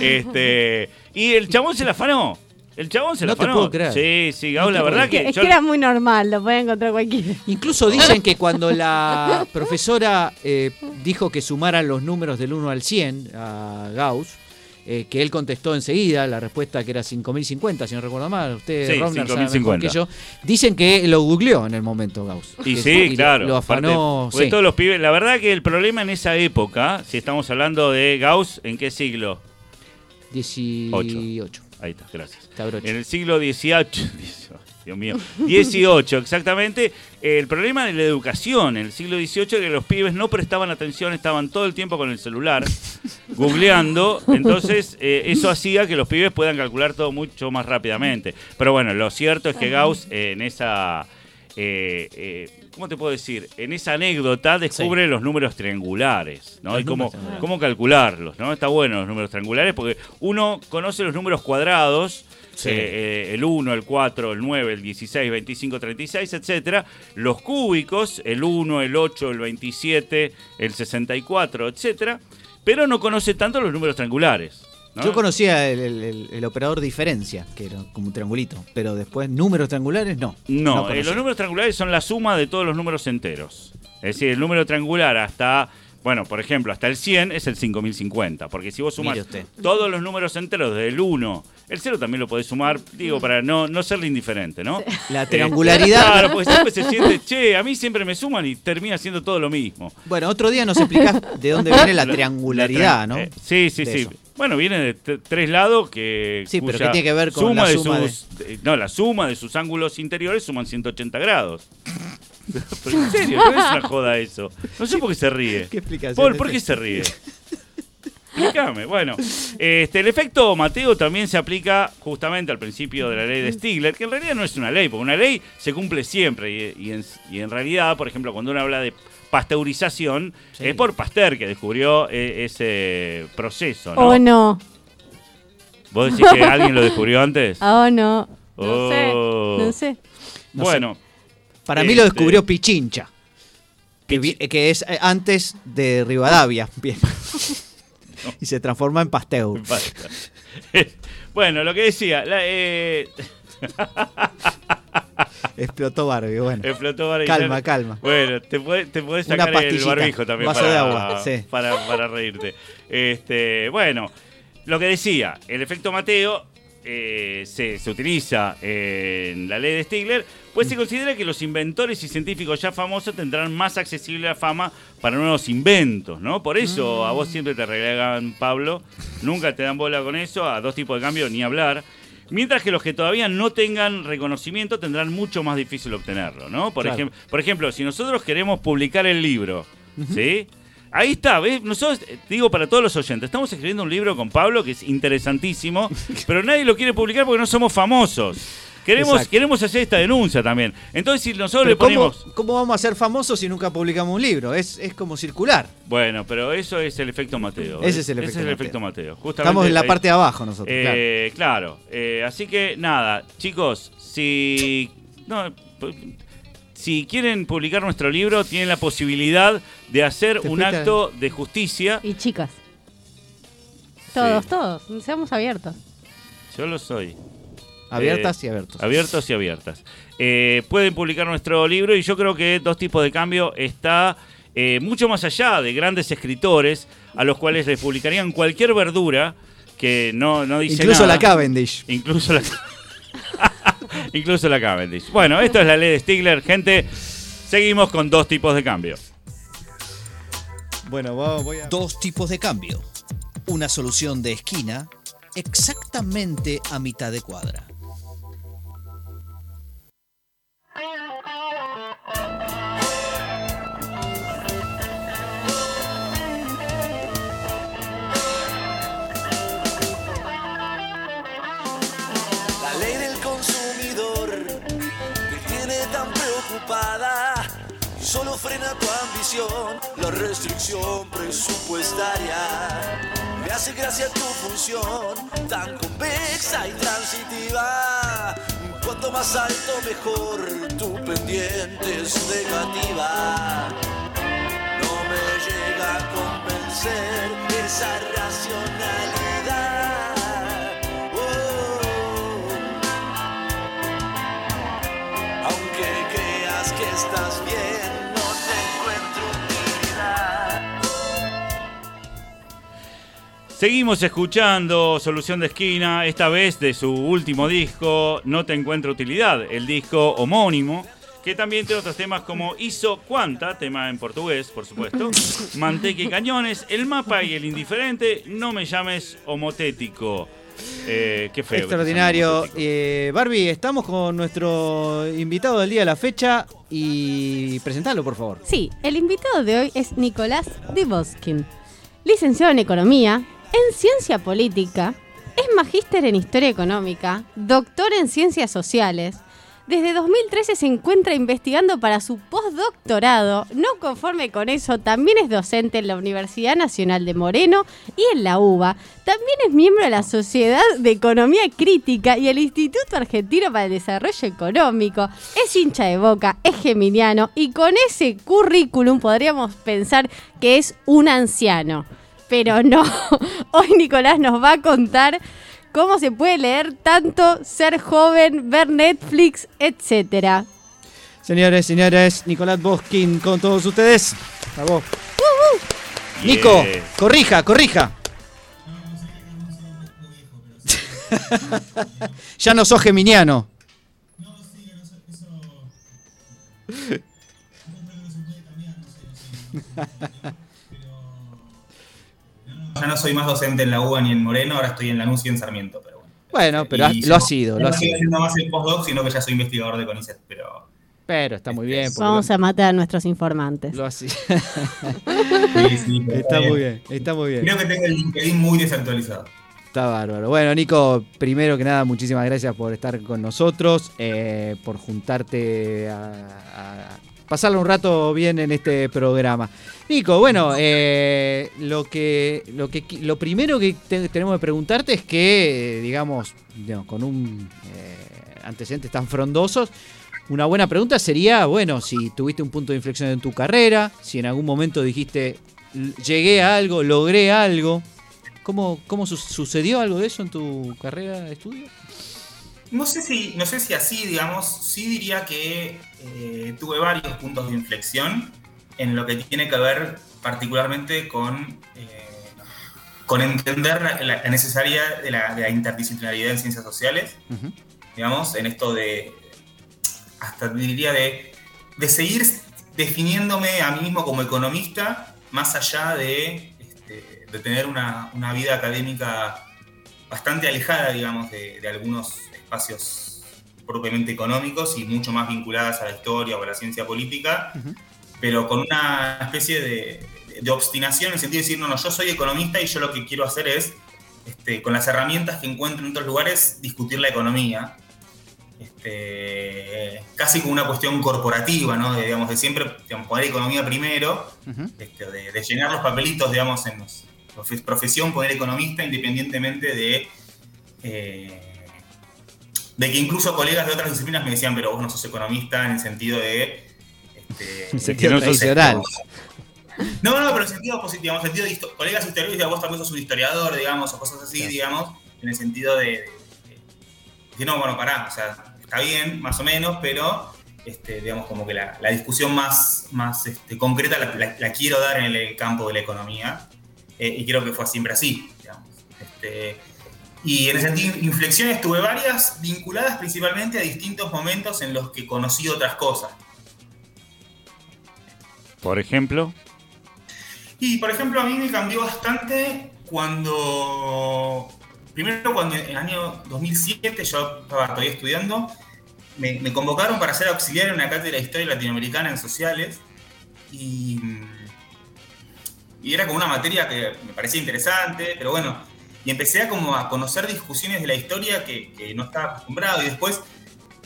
Speaker 1: este, y el chabón se la afanó. El chabón se la
Speaker 3: No te
Speaker 1: afanó.
Speaker 3: puedo creer.
Speaker 1: Sí, sí, Gauss,
Speaker 3: No te
Speaker 1: la verdad
Speaker 3: creer.
Speaker 1: que
Speaker 4: Es
Speaker 1: yo-
Speaker 4: que era muy normal, lo puede encontrar cualquiera.
Speaker 3: Incluso dicen que cuando la profesora eh, dijo que sumaran los números del 1 al 100 a Gauss, eh, que él contestó enseguida la respuesta que era 5050, si no recuerdo mal. Usted,
Speaker 1: Sí,
Speaker 3: mejor
Speaker 1: 5050.
Speaker 3: que yo. Dicen que lo googleó en el momento Gauss.
Speaker 1: Y sí, claro.
Speaker 3: Lo afanó.
Speaker 1: aparte, porque
Speaker 3: sí.
Speaker 1: todos los pibes, la verdad que el problema en esa época, si estamos hablando de Gauss, ¿en qué siglo?
Speaker 3: 18.
Speaker 1: Ahí está, gracias.
Speaker 3: Está.
Speaker 1: En el siglo XVIII, Dios mío, 18 exactamente, el problema de la educación en el siglo XVIII era que los pibes no prestaban atención, estaban todo el tiempo con el celular, googleando, entonces eh, eso hacía que los pibes puedan calcular todo mucho más rápidamente. Pero bueno, lo cierto es que Gauss eh, en esa... eh, eh, ¿Cómo te puedo decir? En esa anécdota descubre los números triangulares, ¿no?
Speaker 3: Los
Speaker 1: y cómo, cómo calcularlos, ¿no? Está bueno los números triangulares porque uno conoce los números cuadrados,
Speaker 3: Sí.
Speaker 1: eh, eh, el 1, el 4, el 9, el 16, 25, 36, etcétera. Los cúbicos, el 1, el 8, el 27, el 64, etcétera. Pero no conoce tanto los números triangulares. ¿no?
Speaker 3: Yo conocía el, el- el- operador diferencia, que era como un triangulito, pero después números triangulares no.
Speaker 1: No, eh,
Speaker 3: conocía.
Speaker 1: los números triangulares son la suma de todos los números enteros. Es decir, el número triangular hasta, bueno, por ejemplo, hasta el 100 es el 5050. Porque si vos
Speaker 3: usted.
Speaker 1: todos los números enteros del 1, el 0 también lo podés sumar, digo, para no, no serle indiferente, ¿no?
Speaker 3: La
Speaker 1: Eh,
Speaker 3: triangularidad.
Speaker 1: claro, porque siempre se siente, che, a mí siempre me suman y termina siendo todo lo mismo.
Speaker 3: Bueno, otro día nos explicás de dónde viene la triangularidad, ¿no?
Speaker 1: Eh, sí, sí,
Speaker 3: De
Speaker 1: sí.
Speaker 3: eso.
Speaker 1: Bueno, viene de tres lados que.
Speaker 3: Sí, pero ¿qué tiene que ver con
Speaker 1: suma
Speaker 3: la suma de-
Speaker 1: sus, de- No, la suma de sus ángulos interiores suman 180 grados. Pero en serio, no es una joda eso. No sé por qué se ríe.
Speaker 3: ¿Qué explicación
Speaker 1: Paul, ¿por qué se ríe? Explícame. Bueno, este, el efecto Mateo también se aplica justamente al principio de la ley de Stigler, que en realidad no es una ley, porque una ley se cumple siempre. Y, y en, y en realidad, por ejemplo, cuando uno habla de pasteurización,
Speaker 3: Sí.
Speaker 1: es por Pasteur que descubrió eh, ese proceso. ¿no?
Speaker 4: O no.
Speaker 1: ¿Vos decís que alguien lo descubrió antes?
Speaker 4: O no. No
Speaker 1: Oh.
Speaker 4: sé. No sé.
Speaker 3: No
Speaker 1: bueno,
Speaker 3: Para mí lo
Speaker 1: Este-
Speaker 3: descubrió Pichincha, que, vi- que es eh, antes de Rivadavia. Bien. Y se transforma en Pasteur.
Speaker 1: bueno, lo que decía, la, eh,
Speaker 3: Explotó Barbie, bueno.
Speaker 1: explotó Barbie.
Speaker 3: Calma, calma.
Speaker 1: Bueno, te puedes te podés
Speaker 3: Una
Speaker 1: sacar el
Speaker 3: pastillita,
Speaker 1: barbijo también
Speaker 3: vaso
Speaker 1: para,
Speaker 3: de agua, sí.
Speaker 1: para, para reírte. Este, bueno, lo que decía, el efecto Mateo eh, se, se utiliza en la ley de Stigler, pues se considera que los inventores y científicos ya famosos tendrán más accesible la fama para nuevos inventos, ¿no? Por eso a vos siempre te regalan, Pablo, nunca te dan bola con eso, a dos tipos de cambio ni hablar. Mientras que los que todavía no tengan reconocimiento tendrán mucho más difícil obtenerlo, ¿no? Por,
Speaker 3: Claro.
Speaker 1: ejem- por ejemplo, si nosotros queremos publicar el libro, ¿sí? Ahí está, ¿ves? Nosotros, eh, digo para todos los oyentes, estamos escribiendo un libro con Pablo que es interesantísimo, pero nadie lo quiere publicar porque no somos famosos. Queremos,
Speaker 3: Exacto.
Speaker 1: queremos hacer esta denuncia también. Entonces, si nosotros le
Speaker 3: Pero ¿cómo,
Speaker 1: ponemos...
Speaker 3: ¿Cómo vamos a ser famosos si nunca publicamos un libro? Es, es como circular.
Speaker 1: Bueno, pero eso es el efecto Mateo.
Speaker 3: Ese es el efecto
Speaker 1: Ese es el
Speaker 3: Mateo.
Speaker 1: efecto Mateo.
Speaker 3: Estamos en la
Speaker 1: ahí-
Speaker 3: parte de abajo nosotros. claro.
Speaker 1: Eh, claro, eh, así que nada, chicos, si no, p- si quieren publicar nuestro libro, tienen la posibilidad de hacer un acto de justicia.
Speaker 4: Y chicas. Todos,
Speaker 1: Sí.
Speaker 4: todos. Seamos abiertos.
Speaker 1: Yo lo soy.
Speaker 3: Abiertas
Speaker 1: eh,
Speaker 3: y abiertos.
Speaker 1: Abiertos y abiertas. Eh, pueden publicar nuestro libro y yo creo que Dos Tipos de Cambio está eh, mucho más allá de grandes escritores a los cuales les publicarían cualquier verdura que no, no dice
Speaker 3: Incluso
Speaker 1: nada.
Speaker 3: la Cavendish.
Speaker 1: Incluso la. Incluso la Cavendish. Bueno, esto es la ley de Stigler, gente. Seguimos con dos tipos de cambio.
Speaker 3: Bueno, vamos- voy a...
Speaker 2: Dos tipos de cambio. Una solución de esquina exactamente a mitad de cuadra.
Speaker 6: Solo frena tu ambición, la restricción presupuestaria. Me hace gracia tu función tan convexa y transitiva. Cuanto más alto mejor, tu pendiente es negativa. No me llega a convencer esa racionalidad.
Speaker 1: Seguimos escuchando Solución de Esquina, esta vez de su último disco, No Te Encuentro Utilidad, el disco homónimo, que también tiene otros temas como Hizo Cuanta, tema en portugués, por supuesto, Manteca y Cañones, El Mapa y El Indiferente, No Me Llames Homotético. Eh, qué feo.
Speaker 3: Extraordinario. Eh, Barbie, estamos con nuestro invitado del día de la fecha y presentalo, por favor.
Speaker 4: Sí, el invitado de hoy es Nicolás Diboskin, licenciado en Economía, en Ciencia Política, es magíster en Historia Económica, doctor en Ciencias Sociales. Desde 2013 se encuentra investigando para su postdoctorado. No conforme con eso, también es docente en la Universidad Nacional de Moreno y en la UBA. También es miembro de la Sociedad de Economía Crítica y el Instituto Argentino para el Desarrollo Económico. Es hincha de boca, es geminiano y con ese currículum podríamos pensar que es un anciano. Pero no, hoy Nicolás nos va a contar cómo se puede leer tanto, ser joven, ver Netflix, etcétera.
Speaker 3: Señores, señores, Nicolás Boskin con todos ustedes. A vos. Nico,
Speaker 1: Yeah.
Speaker 3: corrija, corrija. ya no sos geminiano.
Speaker 7: Ya no soy más docente en la UBA ni en Moreno, ahora estoy en Lanús y en Sarmiento, pero bueno.
Speaker 3: Bueno, pero has- lo ha sido,
Speaker 7: no
Speaker 3: lo
Speaker 7: estoy haciendo más el postdoc, sino que ya soy investigador de CONICET, pero
Speaker 3: Pero está muy bien.
Speaker 4: Vamos a matar a nuestros informantes.
Speaker 3: lo ha sido.
Speaker 7: sí,
Speaker 3: está muy bien, está muy bien.
Speaker 7: Creo que tengo el LinkedIn muy desactualizado.
Speaker 3: Está bárbaro. Bueno, Nico, primero que nada, muchísimas gracias por estar con nosotros, eh, por juntarte a, a pasarlo un rato bien en este programa. Nico, bueno, eh, lo que lo que lo primero que te- tenemos que preguntarte es que, digamos, con un eh, antecedentes tan frondosos, una buena pregunta sería, bueno, si tuviste un punto de inflexión en tu carrera, si en algún momento dijiste, "L- llegué a algo, logré algo. ¿Cómo, cómo su- sucedió algo de eso en tu carrera de estudio?
Speaker 7: No sé si, no sé si así, digamos, sí diría que eh, tuve varios puntos de inflexión en lo que tiene que ver particularmente con, eh, con entender la, la- necesaria de la, de la interdisciplinaridad en ciencias sociales, digamos, en esto de, hasta diría de, de seguir definiéndome a mí mismo como economista, más allá de, este, de tener una, una vida académica bastante alejada, digamos, de, de algunos espacios propiamente económicos y mucho más vinculadas a la historia o a la ciencia política, pero con una especie de, de obstinación en el sentido de decir, no, no, yo soy economista y yo lo que quiero hacer es, este, con las herramientas que encuentro en otros lugares, discutir la economía. Este, casi como una cuestión corporativa, ¿no? De, digamos, de siempre digamos, poner economía primero, este, de, de llenar los papelitos, digamos, en los, profe- profesión, poner economista, independientemente de, eh, de que incluso colegas de otras disciplinas me decían, pero vos no sos economista en el sentido de... Este,
Speaker 3: En sentido tradicional.
Speaker 7: no, no, pero en sentido positivo, en sentido de colegas historiadores, digamos, vos también sos un historiador, digamos, o cosas así, digamos, en el sentido de, de- de que no, bueno, pará, o sea, está bien, más o menos, pero, este, digamos, como que la, la discusión más, más este, concreta la, la- la quiero dar en el campo de la economía, eh, y creo que fue siempre así, digamos. Este, y en ese sentido, inflexiones tuve varias, vinculadas principalmente a distintos momentos en los que conocí otras cosas.
Speaker 1: Por ejemplo,
Speaker 7: Y por ejemplo, a mí me cambió bastante cuando. Primero, cuando en el año 2007 yo estaba todavía estudiando, me, me convocaron para ser auxiliar en una cátedra de historia latinoamericana en sociales. Y, y era como una materia que me parecía interesante, pero bueno. Y empecé a, como a conocer discusiones de la historia que, que no estaba acostumbrado. Y después,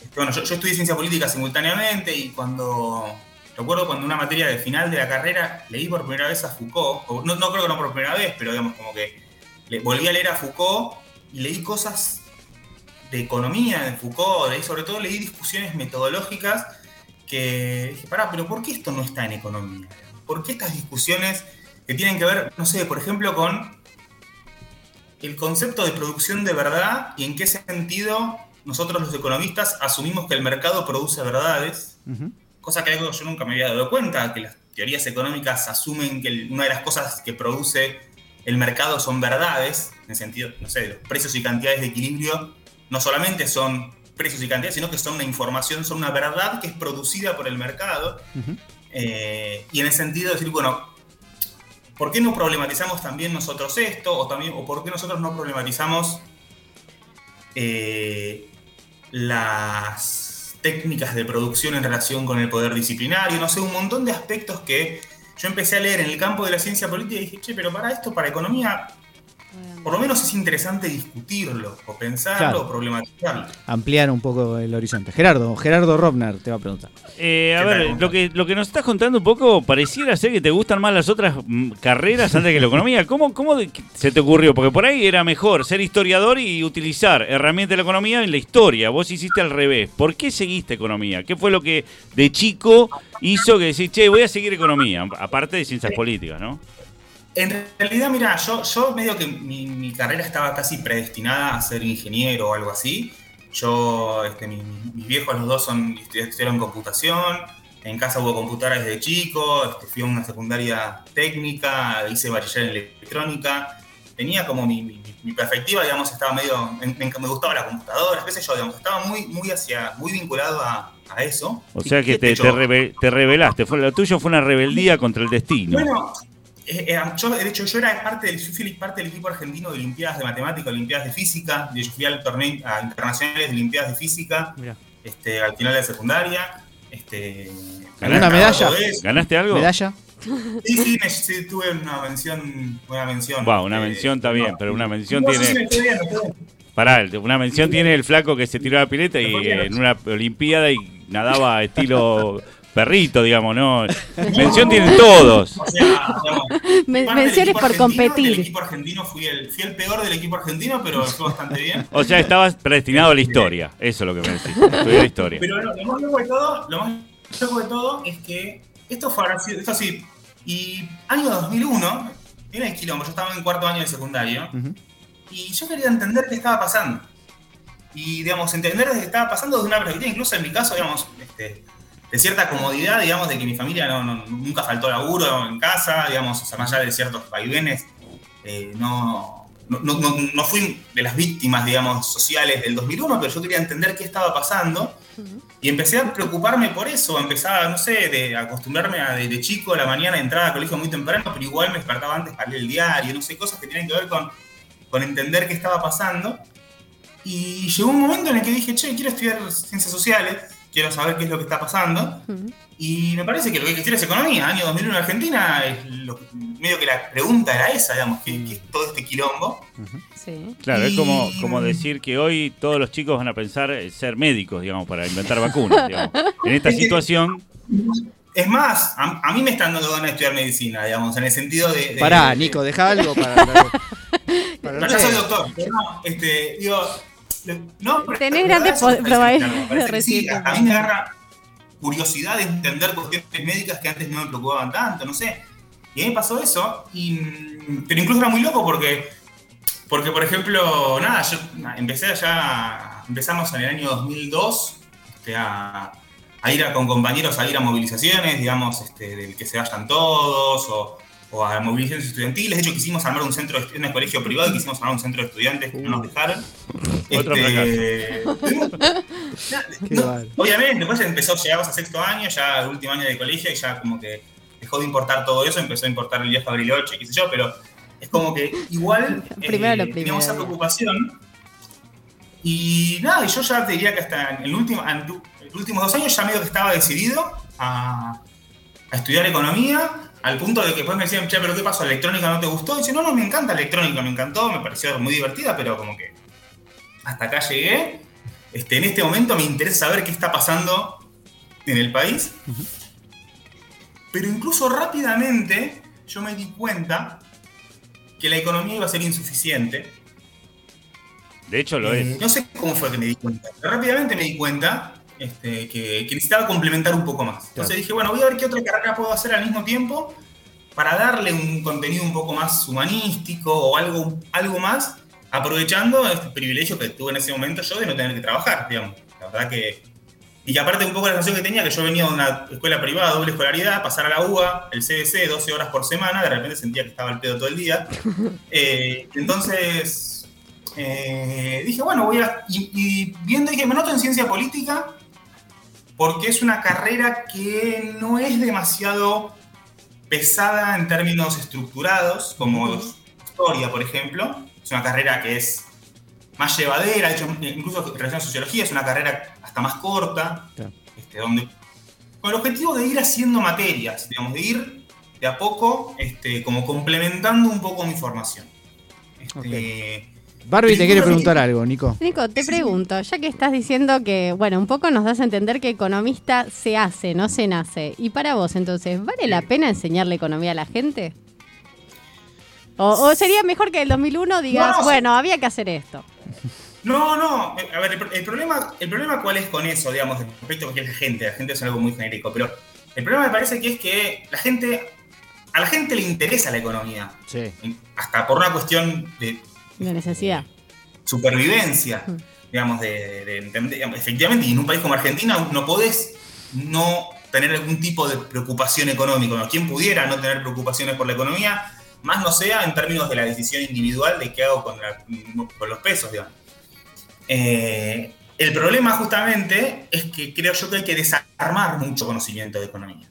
Speaker 7: este, bueno, yo, estudié ciencia política simultáneamente y cuando Recuerdo cuando una materia de final de la carrera leí por primera vez a Foucault, no, no creo que no por primera vez, pero digamos como que le- volví a leer a Foucault y leí cosas de economía de Foucault, leí, sobre todo leí discusiones metodológicas que dije, pará, pero ¿por qué esto no está en economía? ¿Por qué estas discusiones que tienen que ver, no sé, por ejemplo, con el concepto de producción de verdad y en qué sentido nosotros los economistas asumimos que el mercado produce verdades?
Speaker 3: Ujú.
Speaker 7: cosa que algo yo nunca me había dado cuenta, que las teorías económicas asumen que una de las cosas que produce el mercado son verdades, en el sentido, no sé, los precios y cantidades de equilibrio no solamente son precios y cantidades, sino que son una información, son una verdad que es producida por el mercado. Eh, y en el sentido de decir, bueno, ¿por qué no problematizamos también nosotros esto? O, también, o por qué nosotros no problematizamos eh, las técnicas de producción en relación con el poder disciplinario? No sé, un montón de aspectos que yo empecé a leer en el campo de la ciencia política y dije, che, pero para esto, para economía, por lo menos es interesante discutirlo, o pensarlo,
Speaker 3: Claro.
Speaker 7: o problematizarlo.
Speaker 3: Ampliar un poco el horizonte. Gerardo, Gerardo Robner te va a preguntar.
Speaker 1: eh, a
Speaker 7: ¿Qué
Speaker 1: ver,
Speaker 7: tal?
Speaker 1: lo que, lo que nos estás contando un poco pareciera ser que te gustan más las otras mm, carreras antes que la economía. ¿Cómo, cómo se te ocurrió? Porque por ahí era mejor ser historiador y utilizar herramientas de la economía en la historia. Vos hiciste al revés. ¿Por qué seguiste economía? ¿Qué fue lo que de chico hizo que decís, che, voy a seguir economía? Aparte de ciencias políticas, ¿no?
Speaker 7: En realidad, mira, yo, yo medio que mi, mi carrera estaba casi predestinada a ser ingeniero o algo así. Yo, este, mi- mi- mis viejos los dos son estu- estudiaron computación. En casa hubo computadoras desde chico. este, fui a una secundaria técnica, hice bachiller en electrónica. Tenía como mi, mi- mi perspectiva, digamos, estaba medio. Me, me- me gustaba la computadora, qué sé yo, digamos, estaba muy, muy, hacia, muy vinculado a, a eso.
Speaker 1: O sea que te, te, rebe- te rebelaste. Fue, lo tuyo fue una rebeldía contra el destino.
Speaker 7: Bueno, eh, eh, yo, de hecho, yo era parte del, yo fui parte del equipo argentino de Olimpiadas de Matemática, Olimpiadas de Física. Yo fui al torneo a internacionales de Olimpiadas de Física
Speaker 3: Mirá.
Speaker 7: este, al final de la secundaria. Este,
Speaker 3: ¿Ganó una medalla?
Speaker 1: ¿Ganaste algo?
Speaker 3: ¿Medalla?
Speaker 7: Sí, sí, me- sí, tuve una mención. Una mención.
Speaker 1: Wow, una
Speaker 7: Eh,
Speaker 1: mención está bien,
Speaker 7: no.
Speaker 1: pero una mención
Speaker 7: No,
Speaker 1: tiene.
Speaker 7: sí, me bien.
Speaker 1: Pará, el- una mención tiene el flaco que se tiró a la pileta y eh, en una olimpiada y nadaba estilo perrito, digamos, ¿no? Mención tienen todos.
Speaker 7: O sea, digamos,
Speaker 4: Men- menciones por competir.
Speaker 7: Del equipo argentino fui el, fui el peor del equipo argentino, pero fue bastante bien.
Speaker 1: O sea, estabas predestinado a la historia. Eso es lo que me decís. Estudiar historia.
Speaker 7: Pero lo, lo más loco de todo, lo más loco de todo es que esto fue esto sí, y año 2001, era el quilombo, yo estaba en cuarto año de secundario, y yo quería entender qué estaba pasando. Y, digamos, entender qué estaba pasando desde una perspectiva, incluso en mi caso, digamos, este, de cierta comodidad, digamos, de que mi familia no, no- nunca faltó laburo en casa, digamos, o sea, más allá de ciertos vaivenes, eh, no, no, fui de las víctimas, digamos, sociales del 2001, pero yo quería entender qué estaba pasando. Y empecé a preocuparme por eso, empezaba, no sé, de acostumbrarme a desde chico a la mañana entrar al colegio muy temprano, pero igual me despertaba antes para leer el diario, no sé, cosas que tienen que ver con con entender qué estaba pasando. Y llegó un momento en el que dije, che, quiero estudiar ciencias sociales, quiero saber qué es lo que está pasando. Y me parece que lo que hay que estudiar es economía. Año 2001 en Argentina, es lo- medio que la pregunta era esa, digamos, ¿qué, qué es todo este quilombo?
Speaker 4: Sí.
Speaker 1: Claro, es como, como decir que hoy todos los chicos van a pensar ser médicos, digamos, para inventar vacunas. digamos. En esta situación,
Speaker 7: Es más, a, a mí me están dando ganas de estudiar medicina, digamos, en el sentido de... de-
Speaker 3: Pará,
Speaker 7: de-
Speaker 3: Nico, deja algo para. para- para-
Speaker 7: No, yo soy doctor, pero no, este, digo, no,
Speaker 4: Tenés grandes probabilidades
Speaker 7: sí. A mí me agarra curiosidad de entender cuestiones médicas que antes no me preocupaban tanto, no sé. Y a mí me pasó eso, y, mm, pero incluso era muy loco porque, porque por ejemplo, nada, yo empecé allá, empezamos en el año 2002 este, a, a ir a- con compañeros a ir a movilizaciones, digamos, este, del que se vayan todos, o, o a movilizaciones estudiantiles. De hecho, quisimos armar un centro, de- en un colegio privado, quisimos armar un centro de estudiantes que no nos dejaron.
Speaker 1: Otro
Speaker 7: Este, no,
Speaker 3: mal.
Speaker 7: obviamente, después empezó, llegamos a sexto año, ya el último año de colegio, y ya como que dejó de importar todo eso, empezó a importar el viejo Bariloche, qué sé yo, pero es como que igual eh,
Speaker 4: Primero lo
Speaker 7: teníamos esa preocupación. Y nada, y yo ya te diría que hasta en el último, en los últimos dos años ya medio que estaba decidido a, a estudiar economía, al punto de que después me decían, che, pero ¿qué pasó? ¿La electrónica no te gustó? Y dice, no, no, me encanta la electrónica, me encantó, me pareció muy divertida, pero como que hasta acá llegué. Este, en este momento me interesa saber qué está pasando en el país. Pero incluso rápidamente yo me di cuenta que la economía iba a ser insuficiente.
Speaker 1: de hecho lo
Speaker 7: Eh,
Speaker 1: es.
Speaker 7: no sé cómo fue que me di cuenta. rápidamente me di cuenta este, que, que necesitaba complementar un poco más. Entonces dije, bueno, voy a ver qué otra carrera puedo hacer al mismo tiempo para darle un contenido un poco más humanístico o algo, algo más, aprovechando este privilegio que tuve en ese momento yo de no tener que trabajar, digamos. La verdad que... Y que aparte un poco la sensación que tenía, que yo venía de una escuela privada, doble escolaridad, pasar a la UBA, el CDC, 12 horas por semana, de repente sentía que estaba al pedo todo el día. Eh, entonces, eh, dije, bueno, voy a... Y, y viendo, dije, me noto en ciencia política porque es una carrera que no es demasiado pesada en términos estructurados, como historia, por ejemplo. Es una carrera que es más llevadera, hecho, incluso en relación a sociología, es una carrera hasta más corta, este, donde, con el objetivo de ir haciendo materias, digamos, de ir de a poco este, como complementando un poco mi formación. Este,
Speaker 3: Barbie te quiere preguntar algo, Nico.
Speaker 4: Nico, te pregunto, ya que estás diciendo que, bueno, un poco nos das a entender que economista se hace, no se nace. Y para vos, entonces, ¿vale la pena enseñarle economía a la gente? O, o sería mejor que en el 2001 digas,
Speaker 7: No, no,
Speaker 4: bueno, había que hacer esto.
Speaker 7: No, no, eh, a ver, el, pro- el problema, el problema cuál es con eso, digamos, respecto a que es la gente, la gente es algo muy genérico, pero el problema me parece que es que la gente, a la gente le interesa la economía,
Speaker 3: Sí.
Speaker 7: hasta por una cuestión de
Speaker 4: De necesidad.
Speaker 7: supervivencia,
Speaker 4: Mm.
Speaker 7: digamos, de, de efectivamente, y en un país como Argentina no podés no tener algún tipo de preocupación económica, ¿no? quien pudiera no tener preocupaciones por la economía, más no sea en términos de la decisión individual de qué hago con, la- con los pesos, digamos. Eh, el problema justamente es que creo yo que hay que desarmar mucho conocimiento de economía.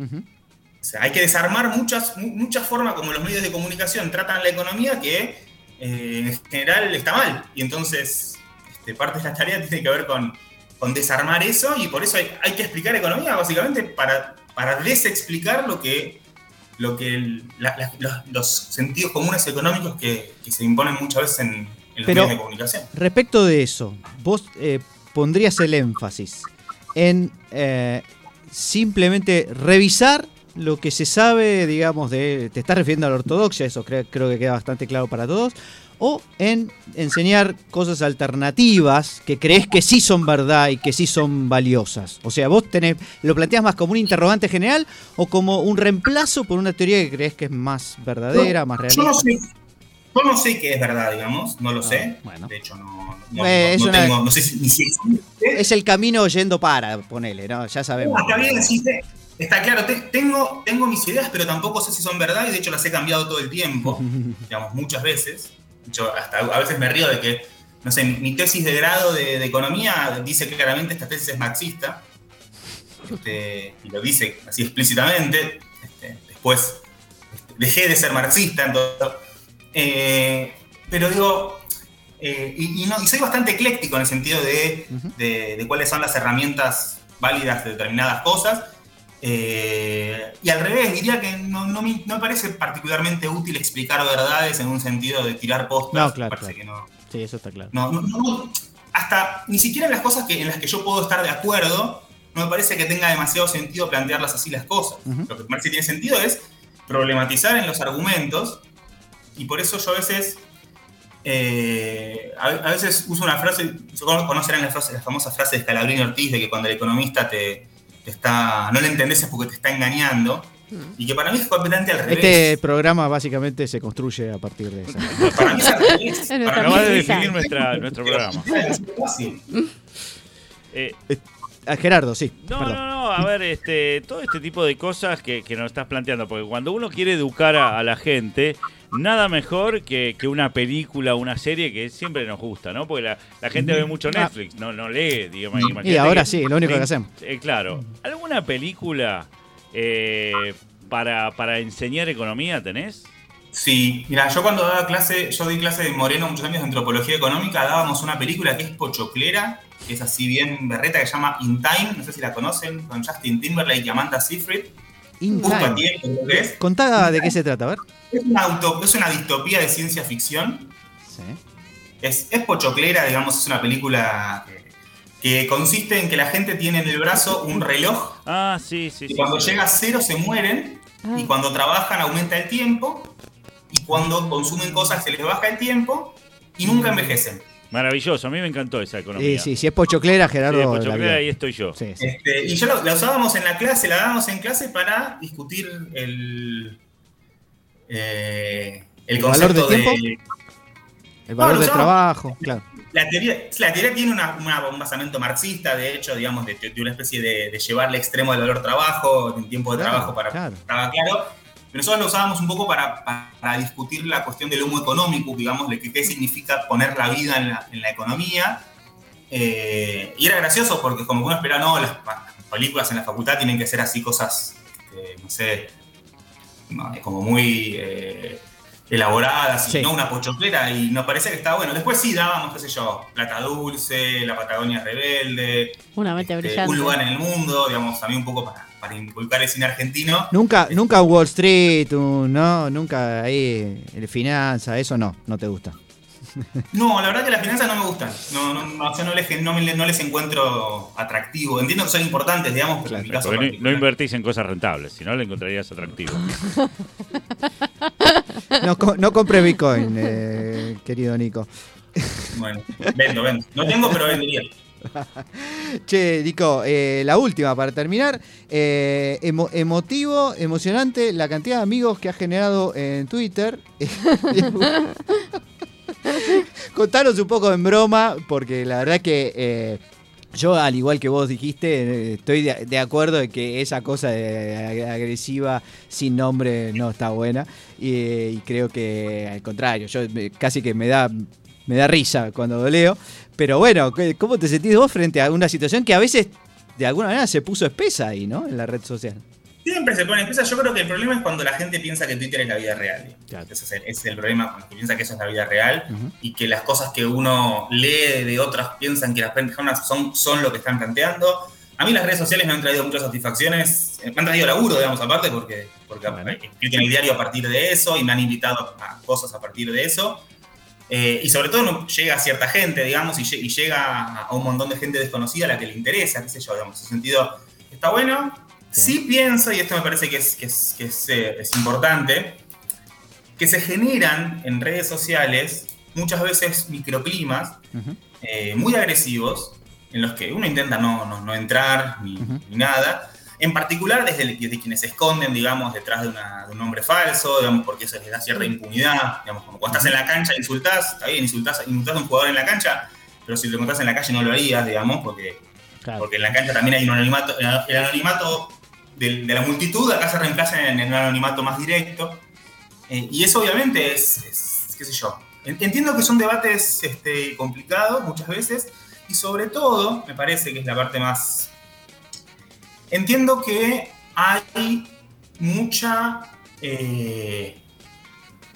Speaker 7: O sea, hay que desarmar muchas, mu- muchas formas como los medios de comunicación tratan la economía que eh, en general está mal. Y entonces, este, parte de la tarea tiene que ver con, con desarmar eso y por eso hay, hay que explicar economía básicamente para, para desexplicar lo que, lo que el- la- la- los, los sentidos comunes económicos que, que se imponen muchas veces en, en los
Speaker 3: Pero-
Speaker 7: medios de comunicación.
Speaker 3: Respecto de eso, vos eh, pondrías el énfasis en eh, simplemente revisar lo que se sabe, digamos, de. Te estás refiriendo a la ortodoxia, eso creo, creo que queda bastante claro para todos. O en enseñar cosas alternativas que crees que sí son verdad y que sí son valiosas. O sea, vos tenés, lo planteas más como un interrogante general o como un reemplazo por una teoría que crees que es más verdadera, más
Speaker 7: Yo
Speaker 3: realista.
Speaker 7: no sé, yo no sé qué es verdad, digamos, no lo sé.
Speaker 3: Ah, bueno.
Speaker 7: De hecho, no, no,
Speaker 3: Eh,
Speaker 7: no-
Speaker 3: una-
Speaker 7: tengo, no sé si, ni si existe.
Speaker 3: Es el camino yendo para, ponele, ¿no? Ya sabemos.
Speaker 7: No, está bien, sí, te- está claro, te- tengo, tengo mis ideas, pero tampoco sé si son verdad y de hecho las he cambiado todo el tiempo, digamos, muchas veces. De hecho, hasta a veces me río de que, no sé, mi, tesis de grado de, de economía dice claramente esta tesis es marxista, este, y lo dice así explícitamente. Este, después este, dejé de ser marxista, entonces, eh, pero digo, eh, y, y no, y soy bastante ecléctico en el sentido de- de cuáles son las herramientas válidas de determinadas cosas. Eh, y al revés, diría que no, no me, no me parece particularmente útil explicar verdades en un sentido de tirar postas.
Speaker 3: No, claro,
Speaker 7: parece
Speaker 3: claro.
Speaker 7: que no,
Speaker 3: Sí, eso está claro.
Speaker 7: no, no, no, hasta ni siquiera en las cosas que, en las que yo puedo estar de acuerdo, no me parece que tenga demasiado sentido plantearlas así las cosas. Lo que me parece que tiene sentido es problematizar en los argumentos, y por eso yo a veces, eh, a, a veces uso una frase, conocerán la, frase, la famosa frase de Scalabrini Ortiz de que cuando el economista te, te está, no le entendés es porque te está engañando, y que para mí es completamente al revés.
Speaker 3: Este programa básicamente se construye a partir de eso.
Speaker 7: Para mí es al revés. Para
Speaker 1: de definir nuestra, nuestro programa.
Speaker 7: es fácil.
Speaker 1: Eh,
Speaker 3: Ah, Gerardo, sí.
Speaker 1: No,
Speaker 3: perdón.
Speaker 1: no, no, a ver, este, todo este tipo de cosas que, que nos estás planteando, porque cuando uno quiere educar a, a la gente, nada mejor que, que una película, una serie que siempre nos gusta, ¿no? Porque la, la gente ve mucho
Speaker 3: Ah.
Speaker 1: Netflix, no, no lee, digamos.
Speaker 3: Y ahora
Speaker 1: que-
Speaker 3: sí, lo único que hacemos.
Speaker 1: eh, claro. ¿Alguna película eh, para, para enseñar economía tenés?
Speaker 7: Sí, mira, yo cuando daba clase, yo di clase de Moreno muchos años de antropología económica, dábamos una película que es pochoclera, que es así bien berreta, que se llama In Time, no sé si la conocen, con Justin Timberlake y Amanda Seyfried.
Speaker 3: In
Speaker 7: Justo a
Speaker 3: Time.
Speaker 7: tiempo, es.
Speaker 3: Contá de qué se trata, a ver.
Speaker 7: Es una, auto- es una distopía de ciencia ficción.
Speaker 3: Sí.
Speaker 7: Es, es pochoclera, digamos, es una película que, que consiste en que la gente tiene en el brazo un reloj
Speaker 1: Ah, sí, sí,
Speaker 7: y
Speaker 1: sí.
Speaker 7: cuando
Speaker 1: sí.
Speaker 7: llega a cero se mueren
Speaker 4: Ah.
Speaker 7: y cuando trabajan aumenta el tiempo y cuando consumen cosas se les baja el tiempo y nunca envejecen.
Speaker 1: Maravilloso, a mí me encantó esa economía.
Speaker 3: Eh, sí, si es pochoclera,
Speaker 1: Sí,
Speaker 3: Gerardo.
Speaker 1: de Pochoclera,
Speaker 3: vio.
Speaker 1: ahí estoy yo.
Speaker 3: Sí, sí.
Speaker 7: Este, y yo lo- la usábamos en la clase, la dábamos en clase para discutir el, eh, el
Speaker 3: ¿El valor
Speaker 7: concepto
Speaker 3: del
Speaker 7: de...
Speaker 3: tiempo? El valor
Speaker 7: lo
Speaker 3: del trabajo, claro.
Speaker 7: La teoría, la teoría tiene una- una- un basamento marxista, de hecho, digamos, de, de una especie de, de llevar al extremo del valor trabajo, en tiempo de
Speaker 3: Claro,
Speaker 7: trabajo para
Speaker 3: claro.
Speaker 7: estaba claro. Nosotros lo usábamos un poco para, para discutir la cuestión del humo económico, digamos, de qué significa poner la vida en la, en la economía. Eh, y era gracioso porque como uno espera, no, las, películas en la facultad tienen que ser así cosas, este, no sé, como muy eh, elaboradas, y
Speaker 3: Sí.
Speaker 7: no una pochoclera, y nos parecía que estaba bueno. Después sí dábamos, qué sé yo, Plata Dulce, La Patagonia Rebelde,
Speaker 4: Una mente
Speaker 7: este,
Speaker 4: brillante.
Speaker 7: Un lugar en el mundo, digamos, también un poco para, para inculcar el cine argentino.
Speaker 3: Nunca, nunca Wall Street, no, nunca ahí, el finanza, eso no, no te gusta.
Speaker 7: No, la verdad que las finanzas no me gustan. No, no, no, yo no les, no, les encuentro atractivo. Entiendo que son importantes, digamos, pero en mi caso
Speaker 1: Porque no, invertís en cosas rentables, si no le encontrarías atractivo.
Speaker 3: No, no compre Bitcoin, eh, querido Nico.
Speaker 7: Bueno, vendo, vendo. No tengo, pero vendería.
Speaker 3: Che, Nico, eh, la última para terminar. Eh, emo- emotivo, emocionante, la cantidad de amigos que has generado en Twitter. Contanos un poco en broma, porque la verdad que eh, yo, al igual que vos dijiste, estoy de, acuerdo en que esa cosa agresiva sin nombre no está buena. Y, creo que al contrario, yo casi que me da, me da risa cuando lo leo. Pero bueno, ¿qué- ¿cómo te sentís vos frente a una situación que a veces de alguna manera se puso espesa ahí, ¿no? En la red social.
Speaker 7: Siempre se pone espesa. Yo creo que el problema es cuando la gente piensa que Twitter es la vida real.
Speaker 3: Claro.
Speaker 7: Ese es el, ese es el problema, cuando piensa que eso es la vida real y que las cosas que uno lee de otras piensan que las personas son, son lo que están planteando. A mí las redes sociales me han traído muchas satisfacciones, eh, me han traído laburo, digamos, aparte, porque, porque
Speaker 3: Bueno.
Speaker 7: escribo en el diario a partir de eso y me han invitado a cosas a partir de eso. Eh, y sobre todo no- llega a cierta gente, digamos, y, lle- y llega a un montón de gente desconocida a la que le interesa, qué sé yo, digamos, en ese sentido, está bueno.
Speaker 3: Sí.
Speaker 7: Sí, pienso, y esto me parece que es, que es, que es, eh, es importante, que se generan en redes sociales muchas veces microclimas eh, muy agresivos en los que uno intenta no, no, no entrar ni nada. En particular desde, el- desde quienes se esconden, digamos, detrás de, una- de un nombre falso, digamos, porque eso les da cierta impunidad. Digamos, como cuando estás en la cancha insultás, está bien, insultás, insultás a un jugador en la cancha, pero si lo encontrás en la calle no lo harías, digamos, porque,
Speaker 3: Claro.
Speaker 7: porque en la cancha también hay un anonimato, el anonimato de, la multitud, acá se reemplaza en, en un anonimato más directo. Eh, y eso obviamente es, es, qué sé yo, en- entiendo que son debates este, complicados muchas veces, y sobre todo, me parece que es la parte más... Entiendo que hay mucha... eh,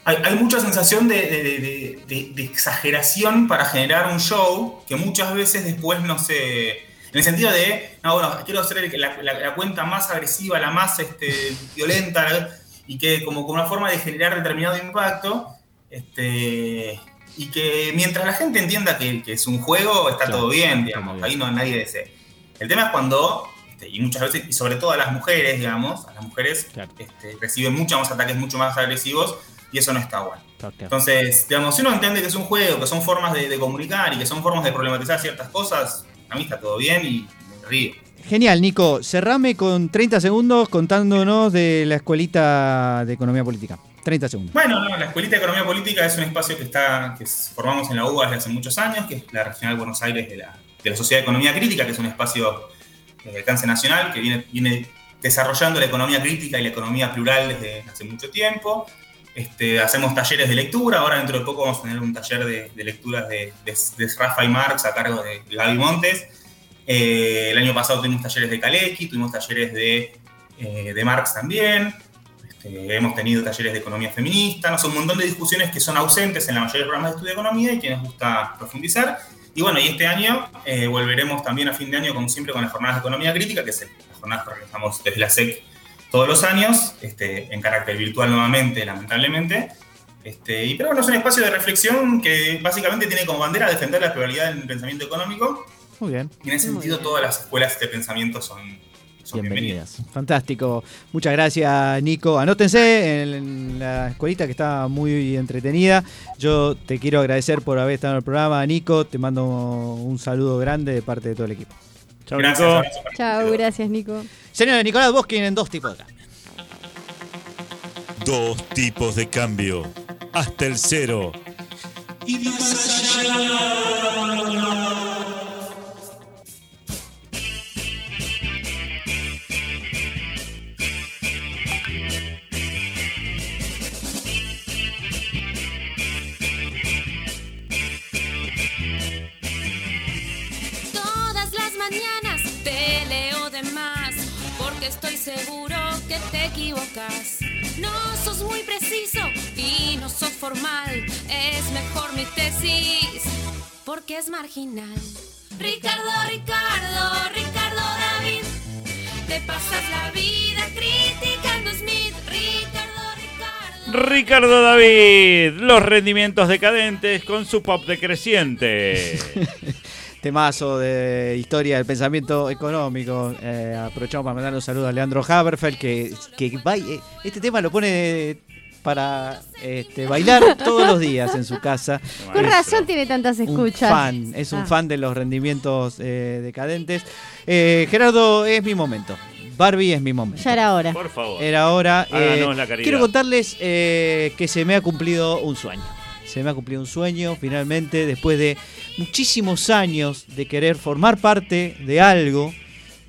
Speaker 7: hay, hay mucha sensación de, de- de- de- de- de exageración para generar un show que muchas veces después no se... En el sentido de, no, bueno, quiero el- la, la- la cuenta más agresiva, la más este, violenta, y que como, como una forma de generar determinado impacto, este, y que mientras la gente entienda que, que es un juego, está
Speaker 3: Claro,
Speaker 7: todo bien, digamos,
Speaker 3: bien.
Speaker 7: ahí no nadie dice. El tema es cuando, este, y muchas veces, y sobre todo a las mujeres, digamos, a las mujeres
Speaker 3: Claro.
Speaker 7: este, reciben muchos más ataques mucho más agresivos y eso no está bueno.
Speaker 3: Claro.
Speaker 7: Entonces, digamos, si uno entiende que es un juego, que son formas de, de comunicar y que son formas de problematizar ciertas cosas, a mí está todo bien y me río.
Speaker 3: Genial, Nico. Cerrame con 30 segundos contándonos de la escuelita de economía política. 30 segundos.
Speaker 7: Bueno, no, la Escuelita de Economía Política es un espacio que está que formamos en la UBA desde hace muchos años, que es la Regional Buenos Aires de la, de la Sociedad de Economía Crítica, que es un espacio de alcance nacional que viene, viene desarrollando la economía crítica y la economía plural desde hace mucho tiempo. Este, hacemos talleres de lectura, ahora dentro de poco vamos a tener un taller de, de lecturas de, de, de Rafa y Marx a cargo de, Gaby Montes. Eh, el año pasado tuvimos talleres de Kalecki, tuvimos talleres de, eh, de Marx también. Este, hemos tenido talleres de economía feminista, no sé, un montón de discusiones que son ausentes en la mayoría de programas de estudio de economía y que nos gusta profundizar. Y bueno, y este año eh, volveremos también a fin de año, como siempre, con las jornadas de economía crítica, que es las jornadas que realizamos desde la SEC todos los años, este, en carácter virtual nuevamente, lamentablemente. Este, y pero bueno, es un espacio de reflexión que básicamente tiene como bandera defender la pluralidad del pensamiento económico.
Speaker 3: Muy bien.
Speaker 7: Y en ese
Speaker 4: Muy
Speaker 7: sentido,
Speaker 4: bien.
Speaker 7: todas las escuelas de pensamiento son bienvenidas.
Speaker 3: Bienvenidas. Fantástico. Muchas gracias, Nico. Anótense en, la escuelita que está muy entretenida. Yo te quiero agradecer por haber estado en el programa, Nico. Te mando un saludo grande de parte de todo el equipo.
Speaker 1: Chao,
Speaker 7: Gracias.
Speaker 1: Nico.
Speaker 4: Chao, gracias, Nico.
Speaker 3: Señor Nicolás Boskin en dos tipos de cambio.
Speaker 1: Dos tipos de cambio. Hasta el cero.
Speaker 8: Todas porque estoy seguro que te equivocas. No sos muy preciso y no sos formal, es mejor mi tesis, porque es marginal. Ricardo, Ricardo, Ricardo David, te pasas la vida criticando a Smith. Ricardo, Ricardo.
Speaker 1: Ricardo David, los rendimientos decadentes con su pop decreciente.
Speaker 3: Temazo de historia del pensamiento económico. Eh, aprovechamos para mandar un saludo a Leandro Haberfeld, que, que va- eh, este tema lo pone para este, bailar todos los días en su casa.
Speaker 4: Con razón tiene tantas
Speaker 3: un
Speaker 4: escuchas.
Speaker 3: fan, es un
Speaker 4: Ah.
Speaker 3: fan de los rendimientos eh, decadentes. Eh, Gerardo, es mi momento. Barbie es mi momento.
Speaker 4: Ya era hora.
Speaker 1: Por favor.
Speaker 3: Era hora. eh,
Speaker 1: la
Speaker 3: quiero contarles eh, que se me ha cumplido un sueño. Se me ha cumplido un sueño finalmente después de muchísimos años de querer formar parte de algo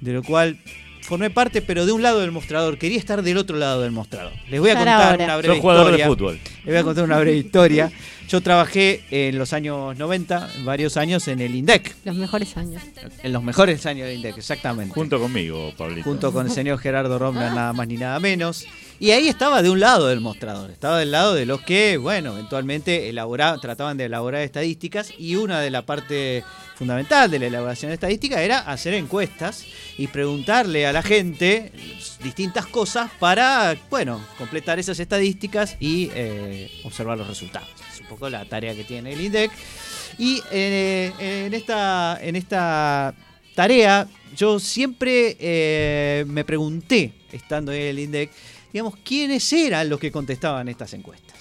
Speaker 3: de lo cual formé parte, pero de un lado del mostrador. Quería estar del otro lado del mostrador. Les voy a contar una breve
Speaker 1: Sos jugador
Speaker 3: historia.
Speaker 1: de fútbol.
Speaker 3: Les voy a contar una breve historia. Yo trabajé en los años 90, varios años en el INDEC,
Speaker 4: Los mejores años.
Speaker 3: en los mejores años del INDEC, exactamente
Speaker 1: Junto conmigo, Pablito.
Speaker 3: junto con el señor Gerardo Romlan, nada más ni nada menos. Y ahí estaba de un lado del mostrador, estaba del lado de los que, bueno, eventualmente elabora- trataban de elaborar estadísticas y una de la parte fundamental de la elaboración de estadística era hacer encuestas y preguntarle a la gente distintas cosas para, bueno, completar esas estadísticas y eh, observar los resultados. Es un poco la tarea que tiene el INDEC. Y eh, en, esta, en esta tarea yo siempre eh, me pregunté, estando en el INDEC, digamos, quiénes eran los que contestaban estas encuestas.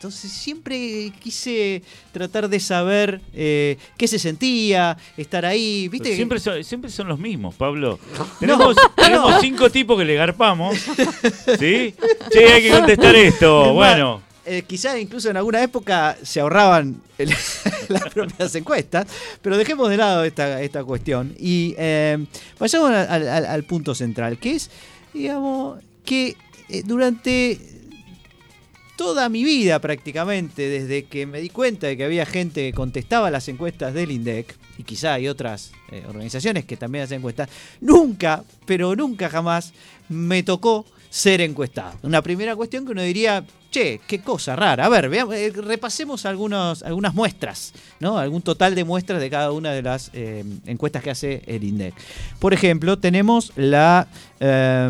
Speaker 3: Entonces siempre quise tratar de saber eh, qué se sentía, estar ahí, ¿viste?
Speaker 1: Siempre son, siempre son los mismos, Pablo. Tenemos, tenemos cinco tipos que le garpamos. ¿Sí? Che, hay que contestar esto.
Speaker 3: Es
Speaker 1: Bueno.
Speaker 3: eh, quizás incluso en alguna época se ahorraban el- las propias encuestas, pero dejemos de lado esta, esta cuestión y eh, vayamos al, al- al punto central, que es, digamos, que eh, durante toda mi vida prácticamente, desde que me di cuenta de que había gente que contestaba las encuestas del INDEC, y quizá hay otras eh, organizaciones que también hacen encuestas, nunca, pero nunca jamás me tocó ser encuestado. Una primera cuestión que uno diría, che, qué cosa rara. A ver, veamos, eh, repasemos algunos, algunas muestras, ¿no? Algún total de muestras de cada una de las eh, encuestas que hace el INDEC. Por ejemplo, tenemos la eh,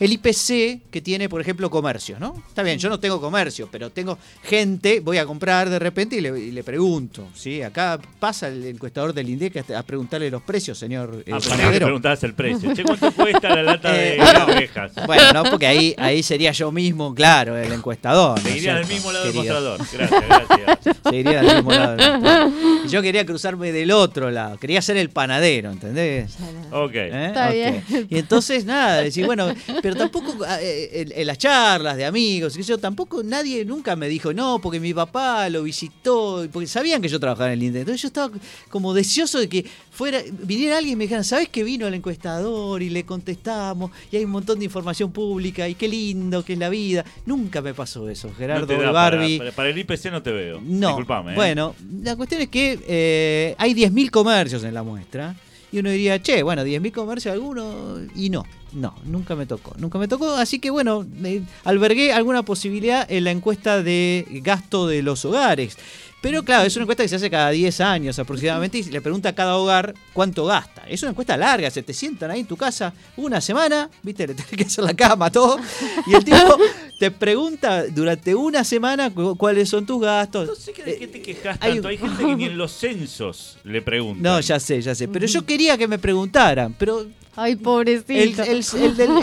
Speaker 3: el IPC que tiene, por ejemplo, comercio, ¿no? Está bien, yo no tengo comercio, pero tengo gente, voy a comprar de repente y le, y le pregunto, ¿sí? Acá pasa el encuestador del INDEC a, preguntarle los precios, señor eh,
Speaker 1: Ah, que
Speaker 3: panadero.
Speaker 1: preguntabas el precio. Che, ¿cuánto cuesta la lata de
Speaker 3: Eh, no.
Speaker 1: ovejas?
Speaker 3: Bueno, no, porque ahí, ahí sería yo mismo, claro, el encuestador. ¿no es
Speaker 1: Seguiría del
Speaker 3: cierto,
Speaker 1: mismo lado del mostrador. Gracias, gracias.
Speaker 3: Seguiría del mismo lado. del mostrador. Y yo quería cruzarme del otro lado, quería ser el panadero, ¿entendés?
Speaker 1: Ok.
Speaker 3: ¿Eh?
Speaker 4: Está bien.
Speaker 3: Y entonces, nada, decir, bueno, pero tampoco eh, en, en las charlas de amigos, sé yo, tampoco nadie nunca me dijo, no, porque mi papá lo visitó, porque sabían que yo trabajaba en el INDEC. Entonces yo estaba como deseoso de que fuera, viniera alguien y me dijera, ¿sabes que vino el encuestador? Y le contestamos, y hay un montón de información pública, y qué lindo que es la vida. Nunca me pasó eso,
Speaker 1: No
Speaker 3: Gerardo
Speaker 1: para-
Speaker 3: Barbie.
Speaker 1: Para, para el IPC no te veo.
Speaker 3: No.
Speaker 1: Disculpame. ¿eh?
Speaker 3: Bueno, la cuestión es que eh, hay 10.000 comercios en la muestra. Y uno diría, che, bueno, 10.000 comercios alguno. Y no, no, nunca me tocó. Nunca me tocó. Así que bueno, eh, albergué alguna posibilidad en la encuesta de gasto de los hogares. Pero claro, es una encuesta que se hace cada 10 años aproximadamente y le pregunta a cada hogar cuánto gasta. Es una encuesta larga, se te sientan ahí en tu casa una semana, viste, le tenés que hacer la cama, todo. Y el tipo te pregunta durante una semana cu- cuáles son tus gastos.
Speaker 1: No sé qué- de qué te quejas
Speaker 3: Hay-
Speaker 1: tanto. Hay gente que ni en los censos le pregunta.
Speaker 3: No, ya sé, ya sé. Pero yo quería que me preguntaran. Pero
Speaker 4: Ay, pobrecito.
Speaker 3: el,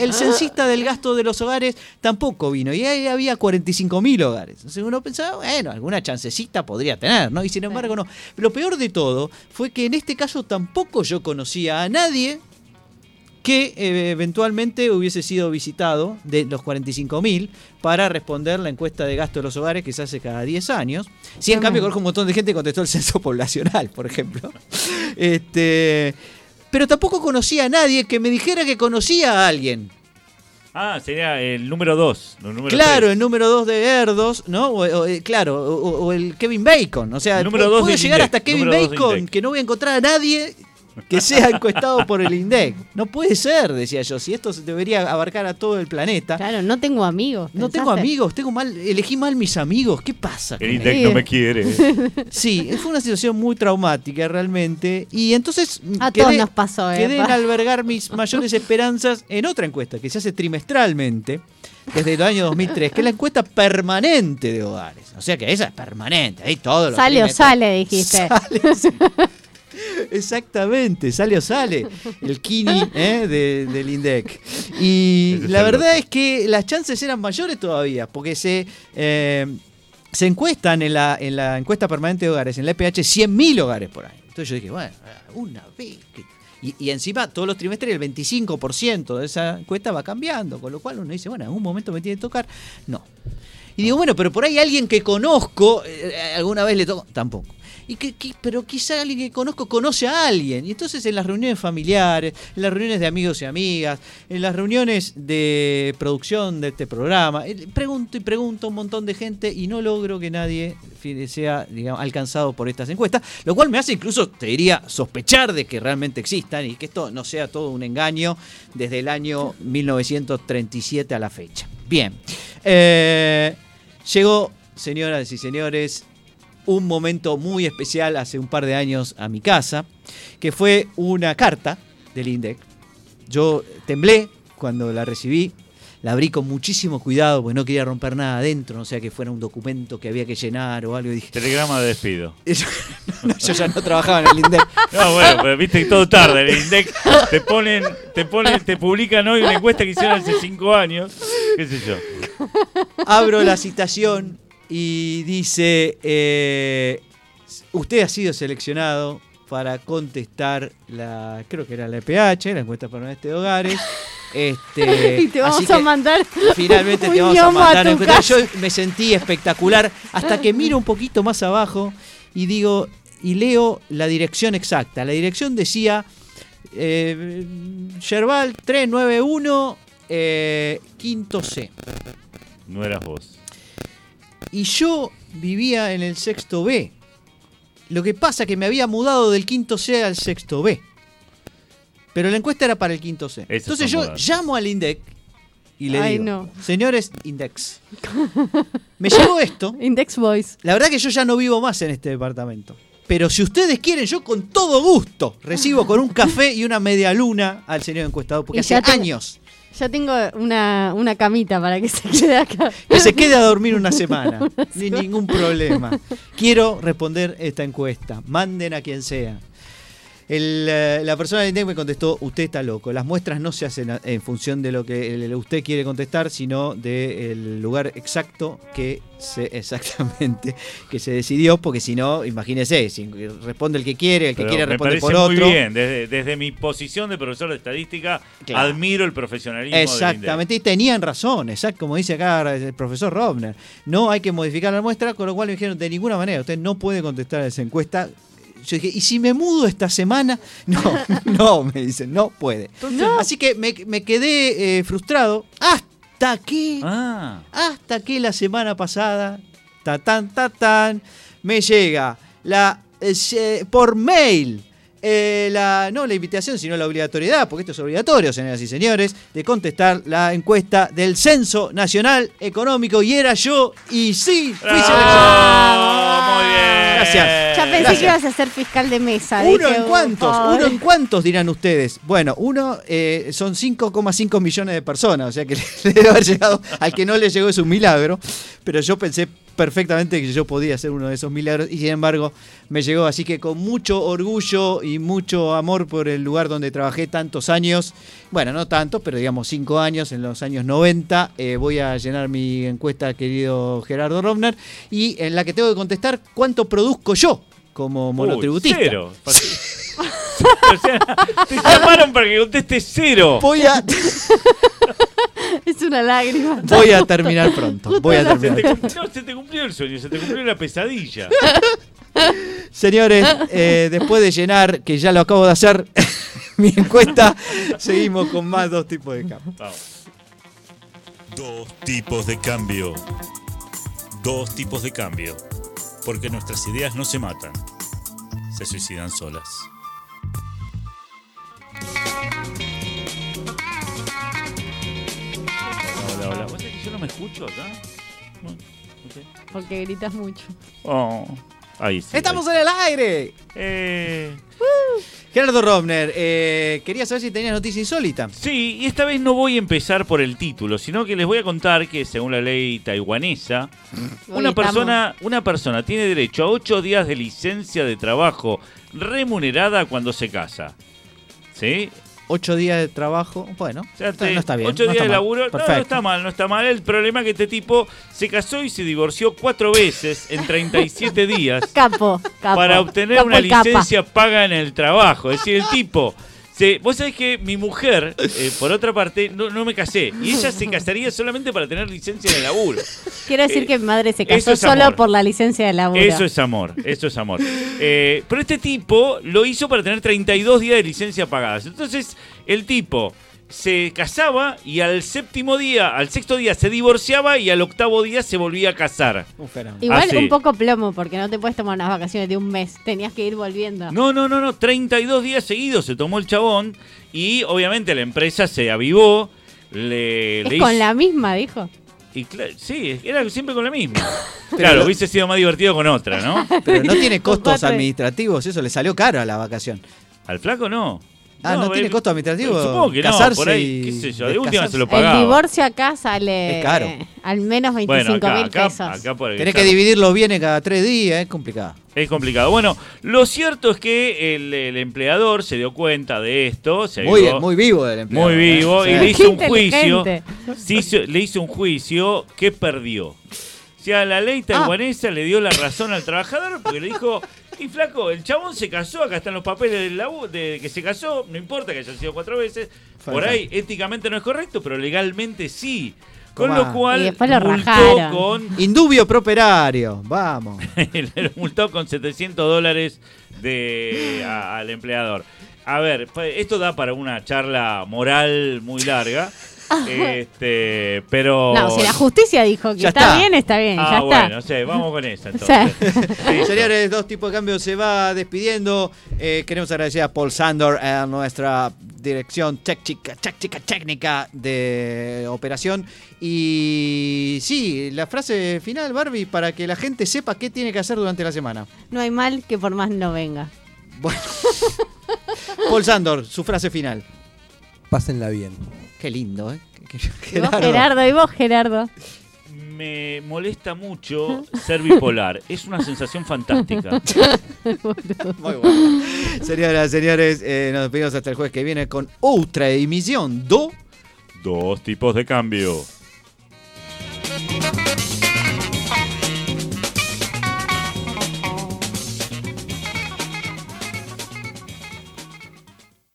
Speaker 3: el censista del gasto de los hogares tampoco vino. Y ahí había 45 mil hogares. Entonces uno pensaba, bueno, alguna chancecita podría tener, ¿no? Y sin embargo, no. Lo peor de todo fue que en este caso tampoco yo conocía a nadie que eh, eventualmente hubiese sido visitado de los 45.000 para responder la encuesta de gasto de los hogares que se hace cada 10 años. Sí, en cambio, conozco un montón de gente que contestó el censo poblacional, por ejemplo. Este, pero tampoco conocía a nadie que me dijera que conocía a alguien.
Speaker 1: Ah, sería el número 2.
Speaker 3: Claro, el número 2 de Erdos, ¿no? O, o, eh, claro, o, o el Kevin Bacon. O sea,
Speaker 1: El número dos
Speaker 3: llegar hasta Kevin Bacon, que no voy a encontrar a nadie que sea encuestado por el INDEC. No puede ser, decía yo. Si esto debería abarcar a todo el planeta.
Speaker 4: Claro, no tengo amigos.
Speaker 3: No tengo amigos, tengo mal, elegí mal mis amigos. ¿Qué pasa?
Speaker 1: El? INDEC no me quiere.
Speaker 3: Sí, fue una situación muy traumática realmente. Y entonces
Speaker 4: A todos nos pasó, ¿eh?
Speaker 3: quedé en albergar mis mayores esperanzas en otra encuesta que se hace trimestralmente desde el año 2003, que es la encuesta permanente de hogares. O sea que esa es permanente, ahí todo lo
Speaker 4: Sale o sale, dijiste.
Speaker 3: Sale, sí. Exactamente, sale o sale el Kini ¿eh? de- del INDEC. Y la verdad es que las chances eran mayores todavía, porque se, eh, se encuestan en la, en la encuesta permanente de hogares, en la EPH, 100.000 hogares por año. Entonces yo dije, bueno, una vez. que- Y, y encima todos los trimestres el 25% de esa encuesta va cambiando, con lo cual uno dice, bueno, en algún momento me tiene que tocar. No. Y digo, bueno, pero por ahí alguien que conozco, eh, alguna vez le tocó. Tampoco. Y que, pero quizá alguien que conozco conoce a alguien. Y entonces en las reuniones familiares, en las reuniones de amigos y amigas, en las reuniones de producción de este programa, eh, pregunto y pregunto a un montón de gente y no logro que nadie sea alcanzado por estas encuestas. Lo cual me hace incluso, te diría, sospechar de que realmente existan y que esto no sea todo un engaño desde el año 1937 a la fecha. Bien. Eh, llegó, señoras y señores, un momento muy especial hace un par de años a mi casa, que fue una carta del INDEC. Yo temblé cuando la recibí, la abrí con muchísimo cuidado porque no quería romper nada adentro, no sea que fuera un documento que había que llenar o algo. Y dije,
Speaker 1: Telegrama de despido.
Speaker 3: no, yo ya no trabajaba en el INDEC.
Speaker 1: No, bueno, pero viste que todo tarde. El INDEC te ponen, te ponen, te publican hoy una encuesta que hicieron hace cinco años. ¿Qué sé yo?
Speaker 3: Abro la citación y dice, eh, usted ha sido seleccionado para contestar la, creo que era la EPH, la encuesta permanente de hogares. Este,
Speaker 4: y te vamos
Speaker 3: así
Speaker 4: a
Speaker 3: que
Speaker 4: mandar.
Speaker 3: Finalmente te vamos a mandar. cuenta. Yo me sentí espectacular hasta que miro un poquito más abajo y digo, y leo la dirección exacta. La dirección decía eh, Yerbal 391 eh, quinto C.
Speaker 1: No eras vos.
Speaker 3: Y yo vivía en el sexto B. Lo que pasa es que me había mudado del quinto C al sexto B. Pero la encuesta era para el quinto C.
Speaker 1: Esas
Speaker 3: Entonces yo
Speaker 1: modas.
Speaker 3: llamo al INDEC y le
Speaker 4: Ay,
Speaker 3: digo,
Speaker 4: no.
Speaker 3: señores Index, me llegó esto.
Speaker 4: Index Voice.
Speaker 3: La verdad que yo ya no vivo más en este departamento. Pero si ustedes quieren, yo con todo gusto recibo con un café y una media luna al señor encuestador, porque
Speaker 4: Y
Speaker 3: hace años
Speaker 4: Ya tengo una, una camita para que se quede acá.
Speaker 3: que se quede a dormir una semana. Ni ningún problema. Quiero responder esta encuesta. Manden a quien sea. El, eh, la persona del INDEC me contestó, usted está loco. Las muestras no se hacen en función de lo que usted quiere contestar, sino del lugar exacto que se, exactamente, que se decidió, porque si no, imagínese, si responde el que quiere, el que
Speaker 1: Pero
Speaker 3: quiere responde por
Speaker 1: muy
Speaker 3: otro.
Speaker 1: bien. Desde, desde mi posición de profesor de estadística,
Speaker 3: Claro.
Speaker 1: admiro el profesionalismo del
Speaker 3: Exactamente, y tenían razón, exacto, como dice acá el profesor Robner. No hay que modificar la muestra, con lo cual me dijeron, de ninguna manera, usted no puede contestar esa encuesta. Yo dije, ¿y si me mudo esta semana? No, no, me dicen, no puede. Así que me, me quedé eh, frustrado hasta que,
Speaker 1: Ah,
Speaker 3: hasta que la semana pasada, ta tan, ta tan, me llega la eh, por mail. Eh, la, no la invitación, sino la obligatoriedad, porque esto es obligatorio, señoras y señores, de contestar la encuesta del Censo Nacional Económico. Y era yo, y sí, fui seleccionado.
Speaker 1: muy bien.
Speaker 3: Gracias.
Speaker 4: Ya pensé
Speaker 3: Gracias.
Speaker 4: que ibas a ser fiscal de mesa.
Speaker 3: ¿Uno en cuántos?
Speaker 4: "Uy,
Speaker 3: ¿Uno en cuántos dirán ustedes? Bueno, uno eh, son 5,5 millones de personas, o sea que le debe haber llegado, al que no le llegó es un milagro, pero yo pensé perfectamente que yo podía ser uno de esos milagros y sin embargo me llegó, así que con mucho orgullo y mucho amor por el lugar donde trabajé tantos años, bueno, no tanto, pero digamos 5 años, en los años 90, eh, voy a llenar mi encuesta, querido Gerardo Romner, y en la que tengo que contestar cuánto produzco yo como monotributista.
Speaker 1: Uy, cero. o sea, te llamaron para que conteste cero.
Speaker 3: Voy a,
Speaker 4: Es una lágrima.
Speaker 3: voy a terminar pronto. Voy a
Speaker 1: Se
Speaker 3: terminar.
Speaker 1: te, cum- no, se te cumplió el sueño, se te cumplió la pesadilla.
Speaker 3: Señores, eh, después de llenar, que ya lo acabo de hacer, mi encuesta, seguimos con más dos tipos de.
Speaker 1: Vamos.
Speaker 9: Dos tipos de cambio. Dos tipos de cambio. Porque nuestras ideas no se matan, se suicidan solas.
Speaker 1: Hola, hola. ¿Vos sabés que yo no me escucho acá? Ok.
Speaker 4: Porque gritas mucho.
Speaker 1: Oh, ahí sí.
Speaker 3: ¡Estamos
Speaker 1: ahí.
Speaker 3: en el aire!
Speaker 1: Eh,
Speaker 3: Gerardo Romner, eh, quería saber si tenías noticia insólita.
Speaker 1: sí, y esta vez no voy a empezar por el título, sino que les voy a contar que según la ley taiwanesa,
Speaker 4: Hoy
Speaker 1: una
Speaker 4: estamos-
Speaker 1: persona, una persona tiene derecho a ocho días de licencia de trabajo remunerada cuando se casa. ¿Sí?
Speaker 3: Ocho días de trabajo, bueno,
Speaker 1: O sea,
Speaker 3: está-
Speaker 1: te-
Speaker 3: no está bien.
Speaker 1: Ocho
Speaker 3: no
Speaker 1: días
Speaker 3: está
Speaker 1: de laburo. No, está mal, no está mal. El problema es que este tipo se casó y se divorció cuatro veces en 37 días
Speaker 4: Capo, capo.
Speaker 1: para obtener
Speaker 4: capo
Speaker 1: una
Speaker 4: capa.
Speaker 1: licencia paga en el trabajo. Es decir, el tipo. Se, Vos sabés que mi mujer, eh, por otra parte, no, no me casé. Y ella se casaría solamente para tener licencia en el laburo.
Speaker 4: Quiero decir
Speaker 1: Eh,
Speaker 4: que mi madre se casó
Speaker 1: es
Speaker 4: solo
Speaker 1: amor.
Speaker 4: por la licencia de laburo.
Speaker 1: Eso es amor, eso es amor. Eh, pero este tipo lo hizo para tener 32 días de licencia pagadas. Entonces, el tipo se casaba y al séptimo día, al sexto día se divorciaba y al octavo día se volvía a casar.
Speaker 3: Un fenómeno.
Speaker 4: Igual
Speaker 1: Ah, sí.
Speaker 4: un poco plomo, porque no te puedes tomar unas vacaciones de un mes. Tenías que ir volviendo.
Speaker 1: No, no, no, no, 32 días seguidos se tomó el chabón y obviamente la empresa se avivó. Le,
Speaker 4: es
Speaker 1: le
Speaker 4: con
Speaker 1: hizo-
Speaker 4: la misma, dijo.
Speaker 1: y sí, era siempre con la misma.
Speaker 3: Pero
Speaker 1: claro,
Speaker 3: lo-
Speaker 1: hubiese sido más divertido con otra, ¿no?
Speaker 3: Pero no tiene costos administrativos, eso le salió caro a la vacación.
Speaker 1: Al flaco no.
Speaker 3: Ah, ¿no, tiene
Speaker 1: eh,
Speaker 3: costo administrativo?
Speaker 1: Supongo que
Speaker 3: casarse
Speaker 1: no, por ahí,
Speaker 3: y
Speaker 1: qué sé yo, de última se lo
Speaker 4: El
Speaker 1: pagaba.
Speaker 4: divorcio acá sale
Speaker 3: Es caro.
Speaker 4: eh, al menos
Speaker 1: Bueno,
Speaker 4: 25
Speaker 1: acá,
Speaker 4: mil
Speaker 1: acá,
Speaker 4: pesos.
Speaker 1: acá por el
Speaker 3: Tenés que
Speaker 1: claro,
Speaker 3: dividirlo bien en cada tres días, es complicado.
Speaker 1: Es complicado. Bueno, lo cierto es que el, el empleador se dio cuenta de esto, se
Speaker 3: Muy,
Speaker 1: avivó,
Speaker 3: muy vivo del empleado.
Speaker 1: muy vivo,
Speaker 3: ¿eh?
Speaker 1: y
Speaker 3: Sí.
Speaker 1: le hizo un juicio. hizo- le hizo un juicio que perdió. O sea, la ley taiwanesa le dio la razón al trabajador porque le dijo, y flaco, el chabón se casó, acá están los papeles del labu- de que se casó, no importa que haya sido cuatro veces, por ahí éticamente no es correcto, pero legalmente sí. Con
Speaker 3: Tomá.
Speaker 1: lo cual
Speaker 4: Y después lo
Speaker 1: multó con
Speaker 3: Indubio properario, vamos.
Speaker 1: le multó con 700 dólares de, a- al empleador. A ver, esto da para una charla moral muy larga. este, pero.
Speaker 4: No, si la justicia dijo que está,
Speaker 3: está.
Speaker 4: bien, está bien,
Speaker 1: Ah,
Speaker 4: ya
Speaker 1: bueno,
Speaker 4: está.
Speaker 1: sí, vamos con esa entonces. Listo.
Speaker 3: Señores, dos tipos de cambio se va despidiendo. Eh, queremos agradecer a Paul Sander, a nuestra dirección técnica, táctica técnica de operación. Y sí, la frase final, Barbie, para que la gente sepa qué tiene que hacer durante la semana.
Speaker 4: No hay mal que por más no venga.
Speaker 3: Bueno. Paul Sandor, su frase final.
Speaker 10: Pásenla bien.
Speaker 3: Qué lindo, ¿eh? Qué-
Speaker 4: Y vos,
Speaker 3: Gerardo.
Speaker 4: Gerardo, y vos, Gerardo.
Speaker 1: Me molesta mucho ser bipolar. Es una sensación fantástica.
Speaker 3: Muy bueno. Señoras, señores, eh, nos despedimos hasta el jueves que viene con otra emisión do
Speaker 1: Dos tipos de cambio.